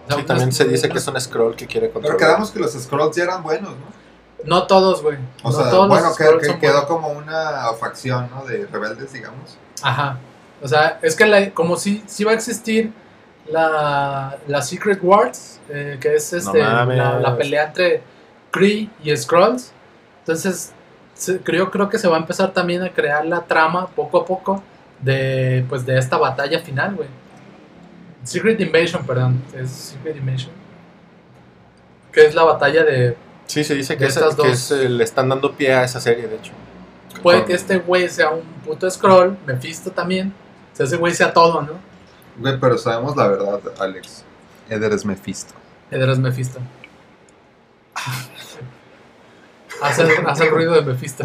O sea, Sí, también se dice que es un scroll que quiere Pero controlar. quedamos que los scrolls ya eran buenos, ¿no? No todos, güey. O no sea, todos bueno, los que, que quedó buenos. como una facción, ¿no? De rebeldes, digamos. Ajá. O sea, es que la- como si, si va a existir la, la Secret Wars, eh, que es este, mames. la, la pelea entre Kree y Skrulls. Entonces, creo, creo que se va a empezar también a crear la trama poco a poco de, pues, de esta batalla final, güey. Secret Invasion, perdón. Es Secret Invasion. Que es la batalla de... Sí, se dice que, es, estas que dos. es, eh, le están dando pie a esa serie, de hecho. Puede que este güey sea un puto scroll, Mephisto también. O sea, ese güey sea todo, ¿no? Güey, pero sabemos la verdad, Alex. Eder es Mephisto. Eder es Mephisto. Hace el, hace el ruido de Mephisto.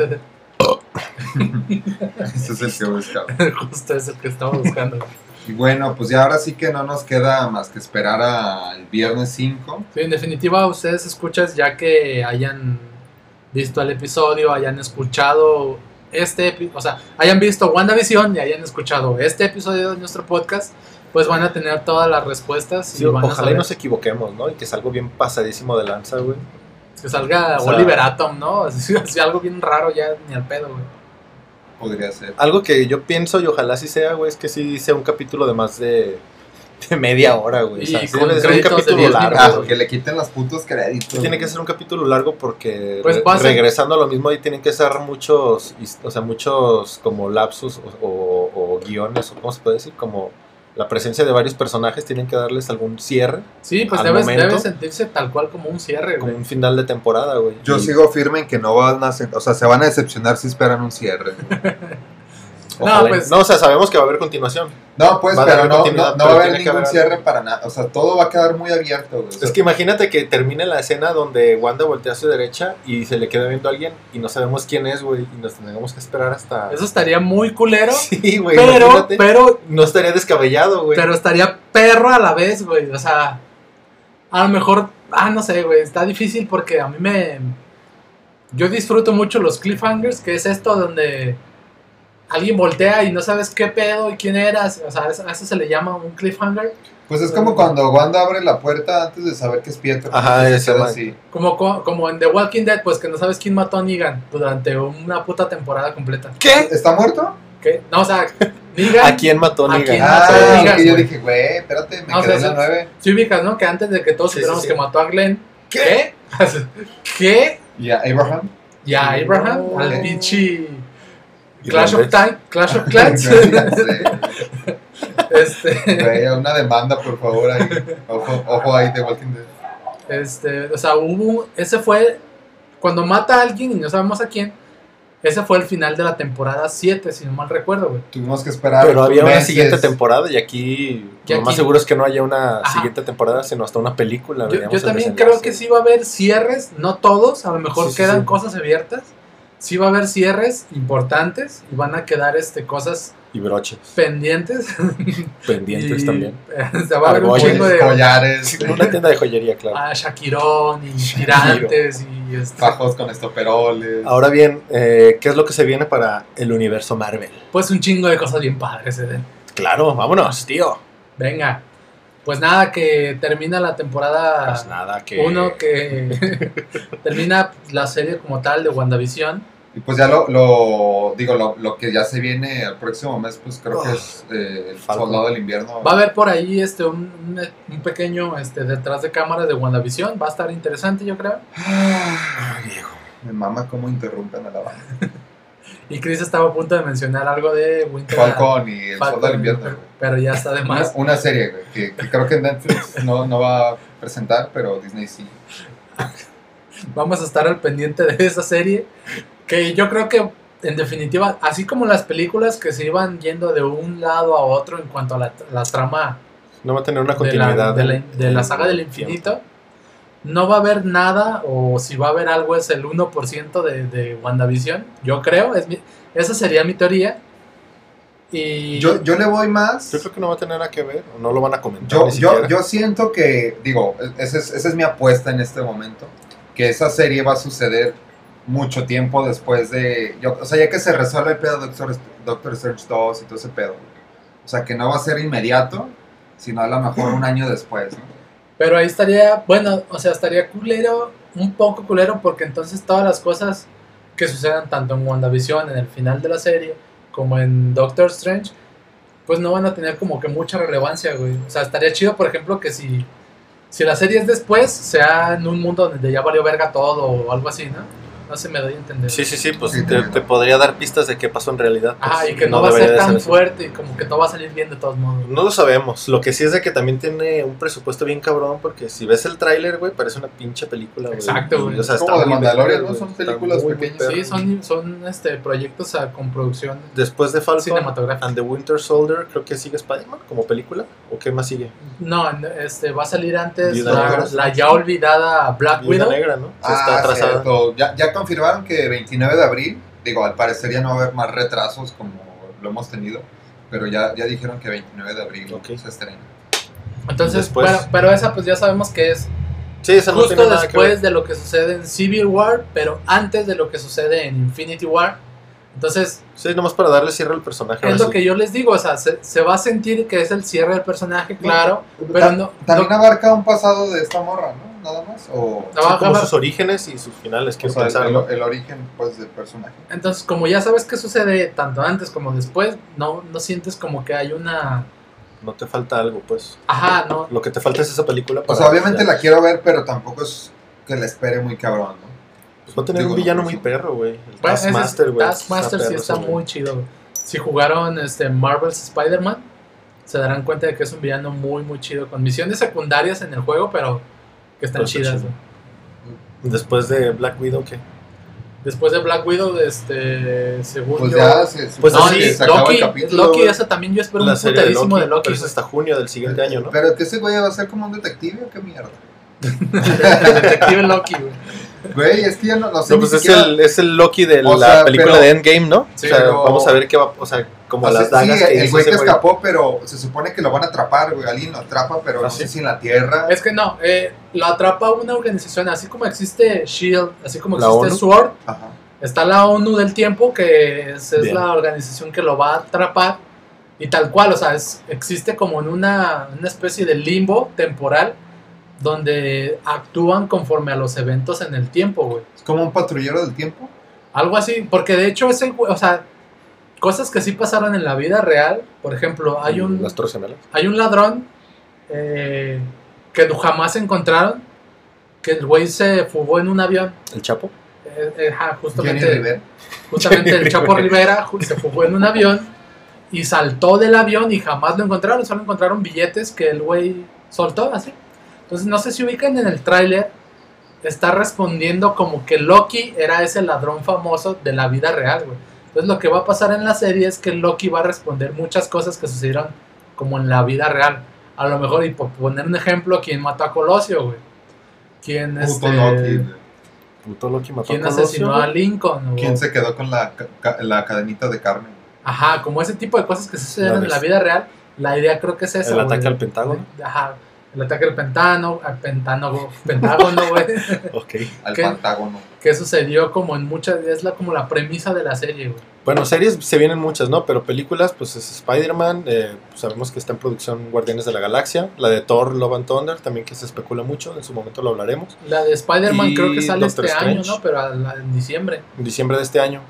Ese es el que buscaba. Justo es el que estaba buscando. Y bueno, pues ya ahora sí que no nos queda más que esperar al viernes 5. Sí, en definitiva, ustedes escuchas ya que hayan visto el episodio, hayan escuchado este, o sea, hayan visto WandaVision y hayan escuchado este episodio de nuestro podcast, pues van a tener todas las respuestas y Sí, van a ojalá y saber nos equivoquemos, ¿no? Y que salga bien pasadísimo de lanza, güey. Que salga o sea- Oliver Atom, ¿no? Así, así algo bien raro ya ni al pedo, güey. Podría ser. Algo que yo pienso y ojalá sí sea, güey, es que sí sea un capítulo de más de, de media hora, güey. O sea, sí con debe ser un capítulo 10 largo. minutos. Que le quiten los putos créditos. Sí, tiene que ser un capítulo largo porque Pues re- regresando a lo mismo ahí tienen que ser muchos, o sea, muchos como lapsus o, o- o guiones o cómo se puede decir, como la presencia de varios personajes tienen que darles algún cierre, Sí, pues debe, momento- debe sentirse tal cual como un cierre, como güey. un final de temporada, güey. Yo Y sigo firme en que no van a ser- o sea, se van a decepcionar si esperan un cierre. ojalá No, pues- no, o sea, sabemos que va a haber continuación. No, pues, Va pero no, no, no pero va a haber ningún haber cierre para nada. O sea, todo va a quedar muy abierto. güey. O sea, Es que imagínate que termine la escena donde Wanda voltea a su derecha y se le queda viendo a alguien y no sabemos quién es, güey, y nos tengamos que esperar hasta... Eso estaría muy culero, Sí, güey, pero, imagínate. pero, No estaría descabellado, güey. pero estaría perro a la vez, güey. O sea, a lo mejor, ah, no sé, güey, está difícil porque a mí me... Yo disfruto mucho los cliffhangers, que es esto donde alguien voltea y no sabes qué pedo y quién eras. O sea, a eso a eso se le llama un cliffhanger. Pues es como cuando Wanda abre la puerta antes de saber que es Pietro. Ajá, man. así. Como, co- como en The Walking Dead, pues que no sabes quién mató a Negan durante una puta temporada completa. ¿Qué? ¿Está muerto? ¿Qué? No, o sea, Negan... ¿A quién mató ¿A Negan? quién Ah, mató a es Negan, que yo dije, güey, espérate, me No, o quedé sea, en la sí- 9. Sí ubicas, ¿no? Que antes de que todos Sí, supiéramos sí, que mató a Glenn. ¿Qué? ¿Qué? Y a Abraham. Y a Abraham, No. al pinche Clash of. Time, Clash of Clans. Sí, este, una demanda, por favor, ahí. Ojo, ojo ahí de Walking Dead. este, o sea, hubo, ese fue, cuando mata a alguien y no sabemos a quién, ese fue el final de la temporada 7, si no mal recuerdo, güey. Tuvimos que esperar. Pero había una meses. siguiente temporada y aquí Y lo aquí- más seguro es que no haya una Ajá. siguiente temporada, sino hasta una película. Yo, yo también creo que sí va a haber cierres, no todos, a lo mejor Sí, sí, quedan sí. cosas abiertas. Sí va a haber cierres importantes y van a quedar este, cosas Y broches pendientes. pendientes Y, también. eh, se va a haber un de Collares, Sí, una tienda de joyería, claro. ah, Shakirón y tirantes y este, bajos con estoperoles. Ahora bien, eh, ¿qué es lo que se viene para el universo Marvel? pues un chingo de cosas bien padres, Eden. Claro, vámonos, tío. Venga. Pues nada, que termina la temporada Pues nada, que. uno, que termina la serie como tal de WandaVision. Y pues ya lo, lo digo, lo, lo que ya se viene el próximo mes, pues creo que es eh, el soldado del invierno. Va a haber por ahí este un, un- un pequeño este detrás de cámara de WandaVision. Va a estar interesante, yo creo. Ah, viejo. Me mama cómo interrumpen a la banda. Y Chris estaba a punto de mencionar algo de Winter Falcon y el Falcon, del invierno. Pero ya está de más. una serie, güey, que, que creo que Netflix no, no va a presentar, pero Disney sí. Vamos a estar al pendiente de esa serie. Que yo creo que, en definitiva, así como las películas que se iban yendo de un lado a otro en cuanto a la, la trama No va a tener una de continuidad. la, de la- de saga del el tiempo. No va a haber nada, o si va a haber algo, es el 1% de, de WandaVision. Yo creo, es mi- esa sería mi teoría. Y Yo, yo le voy más. Yo creo que no va a tener nada que ver, o no lo van a comentar. Yo, ni yo, yo siento que, digo, esa es, esa es mi apuesta en este momento, que esa serie va a suceder mucho tiempo después de. yo- o sea, ya que se resuelve el pedo de Doctor, Doctor Strange 2 y todo ese pedo. O sea, que no va a ser inmediato, sino a lo mejor un año después, ¿no? Pero ahí estaría, bueno, o sea, estaría culero, un poco culero, porque entonces todas las cosas que sucedan tanto en WandaVision, en el final de la serie, como en Doctor Strange, pues no van a tener como que mucha relevancia, güey. O sea, estaría chido, por ejemplo, que si, si la serie es después, sea en un mundo donde ya valió verga todo o algo así, ¿no? No se me doy a entender. Sí, sí, sí, pues Sí, te, te podría dar pistas de qué pasó en realidad. pues, Ah, y que no, va a ser tan fuerte y como que todo va a salir bien de todos modos. No lo sabemos. Lo que sí es de que también tiene un presupuesto bien cabrón, porque si ves el tráiler, güey, parece una pinche película, güey. Exacto, güey. O sea, como de Mandalorian, ¿no? Son películas pequeñas. Sí, son, son este, proyectos a- con producción Después de Falcon cinematográfica. and the Winter Soldier, creo que sigue Spider-Man como película. ¿O qué más sigue? No, este, va a salir antes la, ya olvidada Black Viuda Widow. Negra, ¿no? Se Ah, está atrasada. Ya, ya confirmaron que 29 de abril, digo, al parecer ya no va a haber más retrasos como lo hemos tenido, pero ya, ya dijeron que 29 de abril Ok. se estrena. Entonces, Después- pero, pero esa pues ya sabemos que es Sí, esa no justo tiene nada que ver. después de lo que sucede en Civil War, pero antes de lo que sucede en Infinity War. Entonces, Sí, nomás para darle cierre al personaje. es lo sí. que yo les digo, o sea, se, se va a sentir que es el cierre del personaje, claro, pero Ta- no... También no- abarca un pasado de esta morra, ¿no? Nada más. O, No, como sus orígenes y sus finales, o quiero sea, pensar. el, ¿no? el origen, pues, del personaje. Entonces, como ya sabes qué sucede tanto antes como después, no, no sientes como que hay una... No te falta algo, pues. Aja, no, Lo que te falta es esa película. O para- sea, obviamente ya. la quiero ver, pero tampoco es que la espere muy cabrón, ¿no? Pues va a tener Digo, un villano no, muy perro, güey. El Bueno, Taskmaster, güey. Taskmaster sí está muy chido. güey. Si jugaron este Marvel's Spider-Man, se darán cuenta de que es un villano muy, muy chido. Con misiones secundarias en el juego, pero que están chidas. chido. Después de Black Widow, ¿qué? Después de Black Widow, este, según Pues yo... ya se, Pues no, así, y se acaba Loki, el capítulo. Loki, esa también yo espero La un serie de putadísimo Loki, de Loki. pero es hasta junio del siguiente año, ¿no? Pero que ese güey va a ser como un detective o qué mierda. Detective Loki, güey. Güey, es que ya no, no sé No, ni pues es siquiera- el, es el Loki de O la sea, película pero- de Endgame, ¿no? Sí, o sea, pero- vamos a ver qué va, o sea, como O sea, las dagas sí, que el güey que escapó, pero se supone que lo van a atrapar, güey. Alguien lo atrapa, pero ¿Ah, no sí? sé si en la tierra. Es que no, eh, lo atrapa una organización, así como existe SHIELD, así como La existe ONU. SWORD, Ajá. Está la ONU del tiempo, que es, es la organización que lo va a atrapar. Y tal cual, o sea, es- existe como en una, una especie de limbo temporal donde actúan conforme a los eventos en el tiempo, güey. Es como un patrullero del tiempo. Algo así, porque de hecho ese, güey, o sea, cosas que sí pasaron en la vida real. Por ejemplo, hay un, Las hay un ladrón eh, que jamás encontraron, que el güey se fugó en un avión. El Chapo. Eh, eh, justamente. Justamente el Chapo Rivera. Se fugó en un avión y saltó del avión y jamás lo encontraron, solo encontraron billetes que el güey soltó así. Entonces no sé si ubican en el tráiler, está respondiendo como que Loki era ese ladrón famoso de la vida real, güey. Entonces lo que va a pasar en la serie es que Loki va a responder muchas cosas que sucedieron como en la vida real. A lo mejor, y por poner un ejemplo, ¿quién mató a Colosio, güey? ¿Quién, Puto este, Loki. Puto Loki mató ¿quién a Colosio, asesinó güey. a Lincoln? ¿Quién se quedó con la, ca- ca- la cadenita de carne? Ajá, como ese tipo de cosas que suceden en la vida real, la idea creo que es esa. El güey. ataque al Pentágono. Ajá, el ataque al Pentágono, al Pentágono, Pentágono, güey. Ok. Al. Pentágono. que sucedió como en muchas, es la, como la premisa de la serie, güey. Bueno, series se vienen muchas, ¿no? Pero películas, pues es Spider-Man. eh, pues, sabemos que está en producción Guardianes de la Galaxia. La de Thor, Love and Thunder, también que se especula mucho. En su momento lo hablaremos. La de Spider-Man creo que sale Doctor este año. ¿no? Pero a la- en diciembre. En diciembre de este año.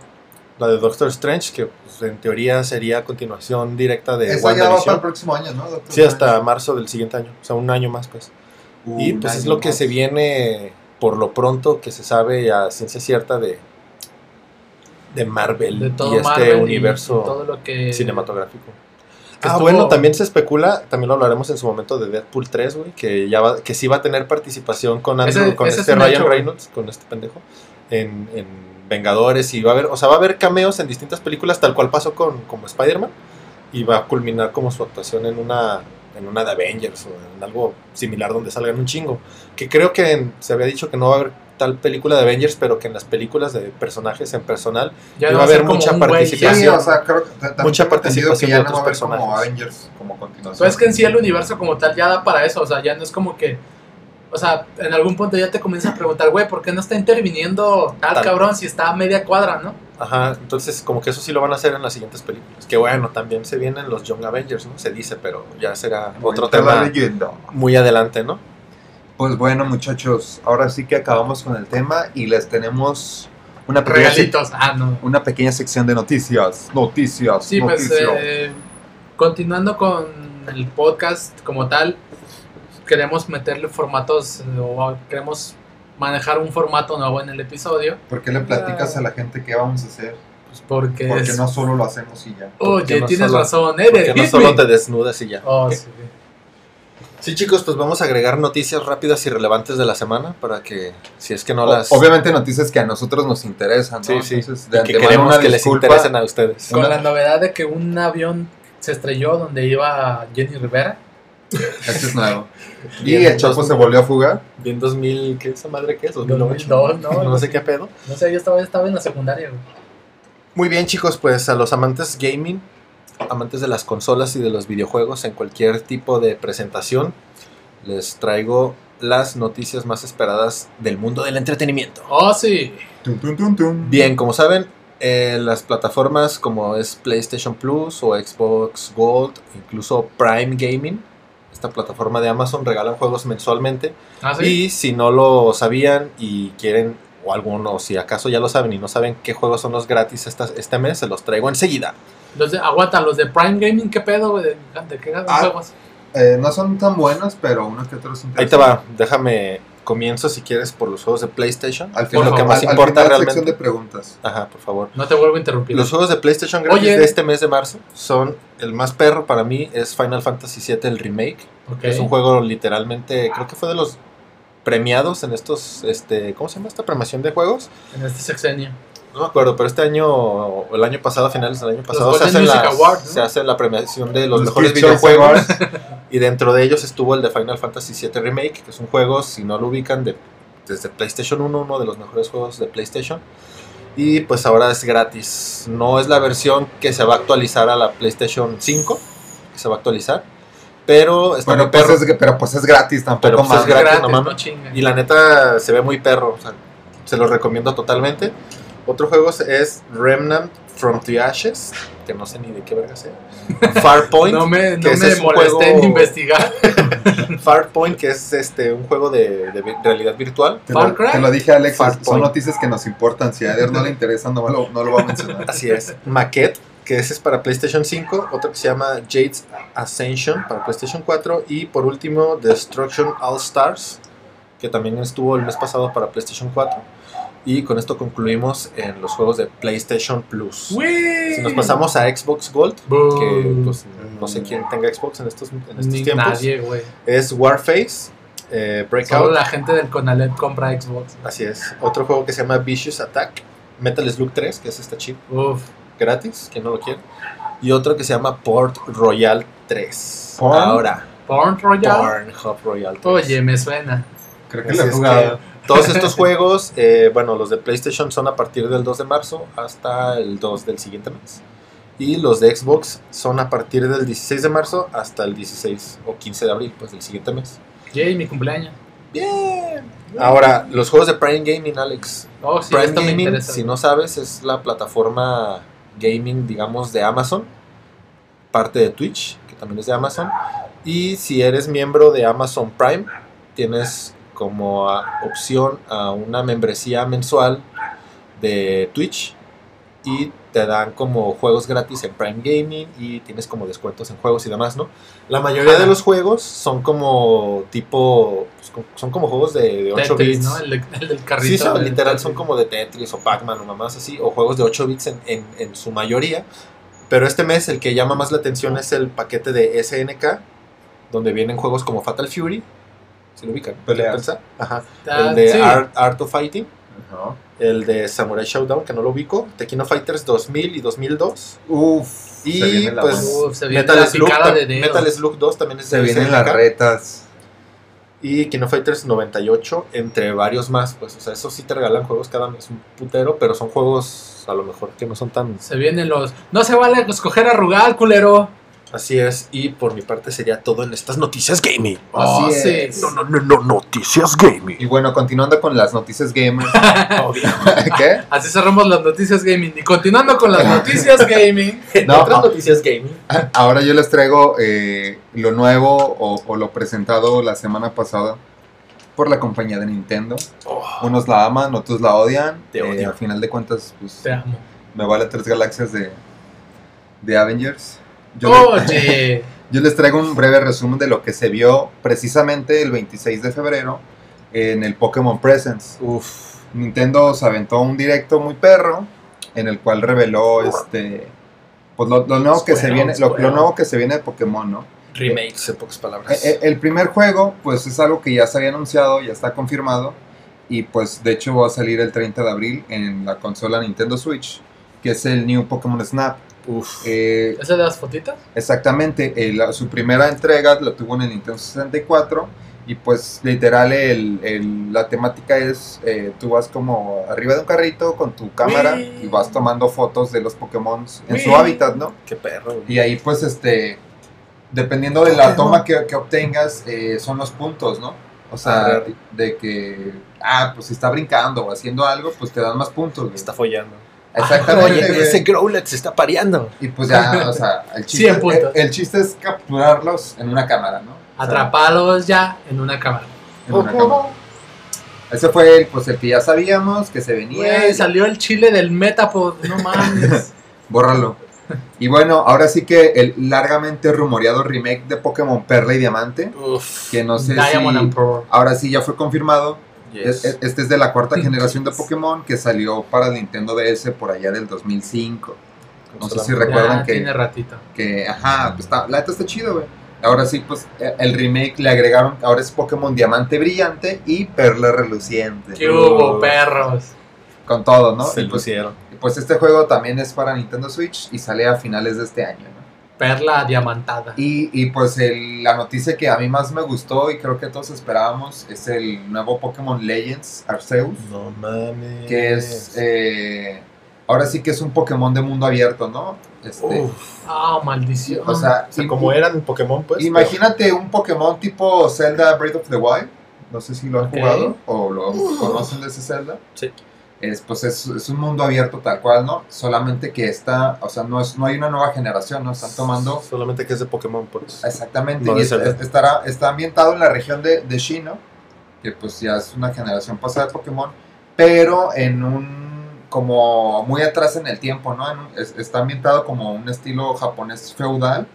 La de Doctor Strange, que pues, en teoría sería continuación directa de Esa ya va para el próximo año, ¿no? Doctor Sí, hasta Strange? marzo del siguiente año. O sea, un año más, pues. Y pues es lo que más. se viene por lo pronto que se sabe a ciencia cierta de, de Marvel De todo y este Marvel y- universo y todo lo que... cinematográfico. que Ah, estuvo- bueno, también se especula, también lo hablaremos en su momento de Deadpool 3, güey, que ya va, que sí va a tener participación con Andrew, Ese- con ese este Ryan hecho. Reynolds, con este pendejo, en, en Vengadores y va a haber, o sea, va a haber cameos en distintas películas, tal cual pasó con como Spider-Man, y va a culminar como su actuación en una en una de Avengers o en algo similar donde salgan un chingo. Que creo que en- se había dicho que no va a haber tal película de Avengers, pero que en las películas de personajes en personal Ya iba no a haber mucha participación. Sí, o sea, creo que también Mucha participación que ya de no va a otros haber como personajes. Avengers como continuación. Pues es que en sí el universo como tal ya da para eso, o sea, ya no es como que O sea, en algún punto ya te comienzas a preguntar, güey, ¿por qué no está interviniendo tal, Tal. cabrón si está a media cuadra, no? Ajá, entonces como que eso sí lo van a hacer en las siguientes películas. Que bueno, también se vienen los Young Avengers, ¿no? Se dice, pero ya será otro tema leyendo. muy adelante, ¿no? Pues bueno, muchachos, ahora sí que acabamos con el tema y les tenemos una pequeña. Ah, no. una pequeña sección de noticias. Noticias. Sí, pues eh, continuando con el podcast como tal, queremos meterle formatos eh, o queremos manejar un formato nuevo en el episodio, ¿Por qué le platicas a la gente qué vamos a hacer? pues porque, Porque es... no solo lo hacemos y ya. Oye, no tienes solo- razón, eh, Porque no solo te desnudas y ya. Oh, sí. Sí, chicos, pues vamos a agregar noticias rápidas y relevantes de la semana para que, si es que no O- las... Obviamente noticias que a nosotros nos interesan, ¿no? Sí, sí. Entonces, de y que queremos una que les interesen a ustedes. Con Una- la novedad de que un avión se estrelló donde iba Jenny Rivera. Este es nuevo. Y el Chapo se volvió a fugar. Bien 2000, ¿qué esa madre qué es? 2008. 2002, ¿no? No sé qué pedo. No sé, yo estaba, estaba en la secundaria, güey. Muy bien, chicos, pues a los amantes gaming, amantes de las consolas y de los videojuegos en cualquier tipo de presentación, les traigo las noticias más esperadas del mundo del entretenimiento. Oh, sí. Tum, tum, tum, tum. Bien, como saben, eh, las plataformas como es PlayStation Plus o Xbox Gold, incluso Prime Gaming, esta plataforma de Amazon regalan juegos mensualmente. Ah, sí. Y si no lo sabían y quieren, o algunos, si acaso ya lo saben y no saben qué juegos son los gratis esta- este mes, se los traigo enseguida. Los de, aguanta, los de Prime Gaming, ¿qué pedo, güey? ¿De, qué Ah, juegos? Eh, no son tan buenos, pero uno que otro es Ahí te va, déjame comienzo si quieres por los juegos de PlayStation. Al final, lo que más al- al importa final, realmente. sección de preguntas. Ajá, por favor. No te vuelvo a interrumpir. Los juegos de PlayStation gratis Oye. de este mes de marzo son el más perro para mí es Final Fantasy VII el remake. Ok. Es un juego literalmente, creo que fue de los premiados en estos, este, ¿cómo se llama esta premiación de juegos? En este sexenio. No me acuerdo, pero este año, o el año pasado, a finales del año pasado, se Golden hace, Music las- se hace la premiación de los, Los mejores videojuegos. Y dentro de ellos estuvo el de Final Fantasy VII Remake, que es un juego, si no lo ubican, de, desde PlayStation 1, uno de los mejores juegos de PlayStation. Y pues ahora es gratis. No es la versión que se va a actualizar a la PlayStation 5, que se va a actualizar. Pero está Bueno, muy pues perro. es, pero pues es gratis tampoco Pero, pues, más. es gratis, no mames. no chingan. Y la neta se ve muy perro. o sea, se los recomiendo totalmente. Otro juego es Remnant from the Ashes, que no sé ni de qué verga sea. Farpoint. no me, no que me es un molesté juego- en investigar. Farpoint, que es este un juego de, de realidad virtual. Te Far lo, Cry. te lo dije Alex, Far son noticias que nos importan. Si a Eder no le interesa, no lo, no lo va a mencionar. Así es. Maquette, que ese es para PlayStation 5. Otro que se llama Jade's Ascension para PlayStation 4. Y por último, Destruction All Stars, que también estuvo el mes pasado para PlayStation 4. Y con esto concluimos en los juegos de PlayStation Plus. Si nos pasamos a Xbox Gold, que pues no sé quién tenga Xbox en estos, en estos Ni tiempos, nadie, güey. es Warface, eh, Solo Breakout, la gente del Conalep compra Xbox. así es. Otro juego que se llama Vicious Attack, Metal Slug 3, que es esta chip Uf. gratis, quien no lo quiere. Y otro que se llama Port Royal 3. ¿Porn? Ahora, Porn Royale. Pornhub Royal 3. Oye, me suena. Creo que lo he jugado. que todos estos juegos, eh, bueno, los de PlayStation son a partir del 2 de marzo hasta el 2 del siguiente mes. Y los de Xbox son a partir del 16 de marzo hasta el 16 o 15 de abril, pues del siguiente mes. Yay, mi cumpleaños. Bien. Ahora, los juegos de Prime Gaming, Alex. Oh, sí, Prime Gaming, si no sabes, es la plataforma gaming, digamos, de Amazon. Parte de Twitch, que también es de Amazon. Y si eres miembro de Amazon Prime, tienes como ah, opción a una membresía mensual de Twitch. Y te dan como juegos gratis en Prime Gaming y tienes como descuentos en juegos y demás, ¿no? La mayoría de los juegos son como tipo, pues, son como juegos de, de 8 Tetris, bits. ¿no? El, de- el del carrito. Sí, son, literal Tetris. son como de Tetris o Pac-Man o mamás así, o juegos de 8 bits en, en- en su mayoría. Pero este mes el que llama más la atención es el paquete de SNK, donde vienen juegos como Fatal Fury, si lo ubican. Pensar. Ajá. Ah, El de sí. Art, Art of Fighting, Ajá. el de Samurai Showdown, que no lo ubico, Tekkino Fighters 2000 y 2002, Uf. Y, se viene la pues. Uf, se viene Metal la Slug, de. Metal Slug 2 también es se vienen las retas. Y Kino Fighters 98, entre varios más, pues, o sea, eso sí te regalan juegos cada mes, un putero, pero son juegos a lo mejor que no son tan... Se vienen los. No se vale escoger a Rugal, culero. Así es, y por mi parte sería todo en estas noticias gaming. Oh, Así sí. es. No, no, no, no, noticias gaming. Y bueno, continuando con las noticias gamers. ¿Qué? Así cerramos las noticias gaming. Y continuando con las noticias gaming. No, otras ah. noticias gaming. Ahora yo les traigo eh, lo nuevo o, o lo presentado la semana pasada por la compañía de Nintendo. Oh, Unos la aman, otros la odian. Te Eh, odio. al final de cuentas, pues Te amo. me vale tres galaxias de, de Avengers. Yo, les, Oye. yo les traigo un breve resumen de lo que se vio precisamente el 26 de febrero en el Pokémon Presents. uf. Nintendo se aventó un directo muy perro en el cual reveló este pues lo, lo nuevo que se viene lo, lo Squirrel. nuevo que se viene de Pokémon, ¿no? Remakes, en pocas Eh, palabras. eh, El primer juego pues es algo que ya se había anunciado, ya está confirmado y pues de hecho va a salir el 30 de abril en la consola Nintendo Switch, que es el New Pokémon Snap. Uf. Eh, ¿Ese de las fotitas? Exactamente, eh, la- su primera entrega la tuvo en el Nintendo 64 y pues literal el- el- la temática es, eh, tú vas como arriba de un carrito con tu cámara Uy. y vas tomando fotos de los Pokémon en su hábitat, ¿no? Qué perro. güey. Y ahí pues este, dependiendo de la toma que, que obtengas, eh, son los puntos, ¿no? O sea, Ah, de, de que, ah, pues si está brincando o haciendo algo, pues te dan más puntos. güey. Está follando. Exactamente, Oye, ese Growlet se está pareando. Y pues ya, o sea, el chiste, 100 puntos. el, el chiste es capturarlos en una cámara, ¿no? O sea, Atrapados ya en una cámara. en una cámara. Ese fue el, pues, el que ya sabíamos que se venía. Güey, salió el chile del Metapod. No mames. Bórralo. Y bueno, ahora sí que el largamente rumoreado remake de Pokémon Perla y Diamante, Uf. que no sé Diamond si and Pearl. ahora sí ya fue confirmado. Yes. Es- es- Este es de la cuarta generación de Pokémon que salió para el Nintendo DS por allá del 2005. No sé si recuerdan Ya que- tiene ratito. que, ajá, pues está, la neta está chido, güey. Ahora sí, pues eh, el remake le agregaron, ahora es Pokémon Diamante Brillante y Perla Reluciente. ¿Qué hubo, perros? Con todo, ¿no? Se Y pues, lucieron. y pues este juego también es para Nintendo Switch y sale a finales de este año, ¿no? Perla diamantada. Y, y pues el- la noticia que a mí más me gustó y creo que todos esperábamos es el nuevo Pokémon Legends Arceus, No mames. que es, eh, ahora sí que es un Pokémon de mundo abierto, ¿no? Este, Uf. Ah, maldición. o sea, O sea, im- como eran Pokémon, pues. Imagínate un Pokémon tipo Zelda Breath of the Wild. No sé si lo han jugado o lo conocen de ese Zelda. Sí. Es, pues es, es un mundo abierto tal cual, ¿no? Solamente que está, o sea, no, es, no hay una nueva generación, ¿no? Están tomando Solamente que es de Pokémon, pues. exactamente. No y es- estará, está ambientado en la región de, de Shino, que pues ya es una generación pasada de Pokémon, pero en un, como muy atrás en el tiempo, ¿no? En un- es- está ambientado como un estilo japonés feudal,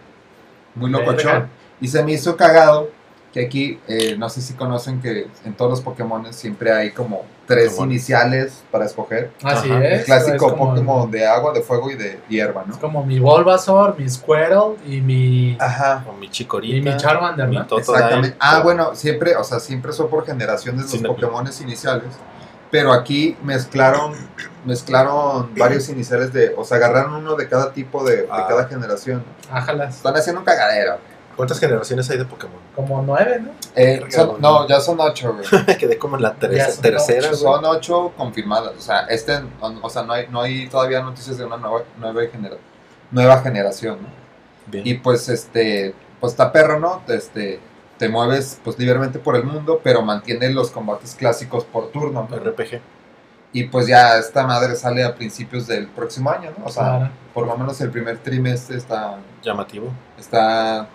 muy locochón. Y se me hizo cagado que aquí, eh, no sé si conocen que en todos los Pokémon siempre hay como tres Pokémon. iniciales para escoger. Así Ajá. es. El clásico es como, Pokémon de agua, de fuego y de hierba, ¿no? Es como mi Bulbasaur, mi Squirtle y mi, Ajá. O mi Chikorita. y mi Charmander, mi ¿no? Exactamente. Ah, bueno, siempre, o sea, siempre son por generaciones los Pokémon iniciales. Pero aquí mezclaron, mezclaron varios iniciales de, o sea, agarraron uno de cada tipo de, de Ah. cada generación. Ájalas. Están haciendo un cagadero. ¿Cuántas generaciones hay de Pokémon? Como nueve, ¿no? Eh, son- no, ya son ocho, güey. Me quedé como en la ter- Ya son tercera. güey. Son ocho confirmadas. O sea, este, o sea, no hay, no hay todavía noticias de una nueva, nueva, genera- nueva generación, ¿no? Bien. Y pues este, pues está perro, ¿no? Este, te mueves pues libremente por el mundo, pero mantiene los combates clásicos por turno, ¿no? RPG. Y pues ya esta madre sale a principios del próximo año, ¿no? O sea, Claro. por lo menos el primer trimestre está, Llamativo. está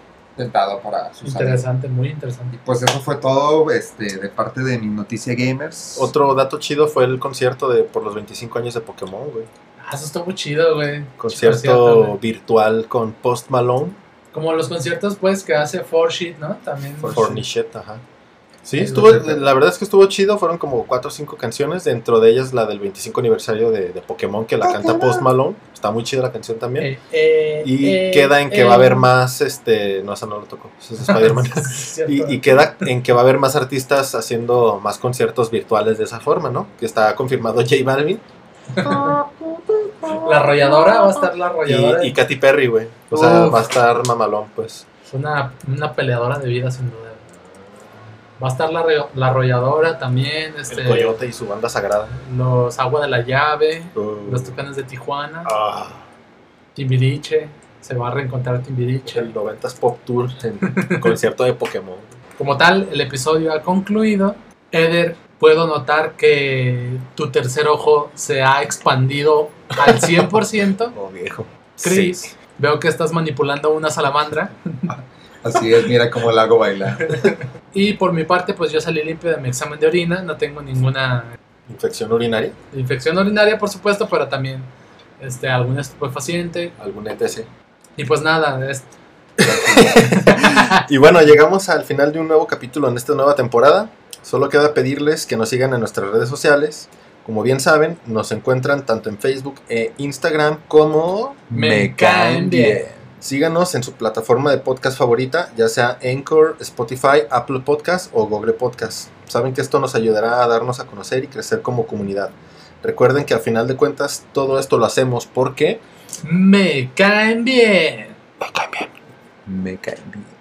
tentado para su salida. Interesante, muy Y interesante. pues eso fue todo este, de parte de mi noticia gamers. Otro dato chido fue el concierto de por los 25 años de Pokémon, güey. Ah, eso estuvo chido, güey. Concierto Concierto, güey. virtual con Post Malone. Como los conciertos, pues, que hace Four Sheet, ¿no? También. For- Fornichet, ajá. Sí, estuvo, la verdad es que estuvo chido, fueron como 4 o 5 canciones, dentro de ellas la del 25 aniversario de, de Pokémon que la canta Post Malone, está muy chida la canción también. Eh, eh, y eh, queda en que eh. va a haber más, este, no, esa no lo tocó, esa es de Spider-Man. Y, y queda en que va a haber más artistas haciendo más conciertos virtuales de esa forma, ¿no? Que está confirmado J Balvin La arrolladora, va a estar la arrolladora. y, y Katy Perry, güey. O sea, Uf. va a estar mamalón, pues. Es una, una peleadora de vida, sin duda. Va a estar la, la arrolladora también. Este, El Coyote y su banda sagrada. Los Agua de la Llave. Uh. Los Tucanes de Tijuana. Ah. Timbiriche. se va a reencontrar Timbiriche. El 90s Pop Tour en concierto de Pokémon. Como tal, el episodio ha concluido. Eder, puedo notar que tu tercer ojo se ha expandido al 100%. Oh, viejo. Chris, Sí. veo que estás manipulando una salamandra. Así es, mira cómo la hago bailar. Y por mi parte, pues yo salí limpio de mi examen de orina. No tengo ninguna Infección urinaria, infección urinaria, por supuesto, pero también este, algún estupefaciente. algún ETC. Y pues nada, es- Y bueno, llegamos al final de un nuevo capítulo en esta nueva temporada. Solo queda pedirles que nos sigan en nuestras redes sociales. Como bien saben, nos encuentran tanto en Facebook e Instagram como Me Caen Bien. Síganos en su plataforma de podcast favorita, ya sea Anchor, Spotify, Apple Podcast o Google Podcast. Saben que esto nos ayudará a darnos a conocer y crecer como comunidad. Recuerden que a final de cuentas todo esto lo hacemos porque me caen bien. me caen bien. Me caen bien.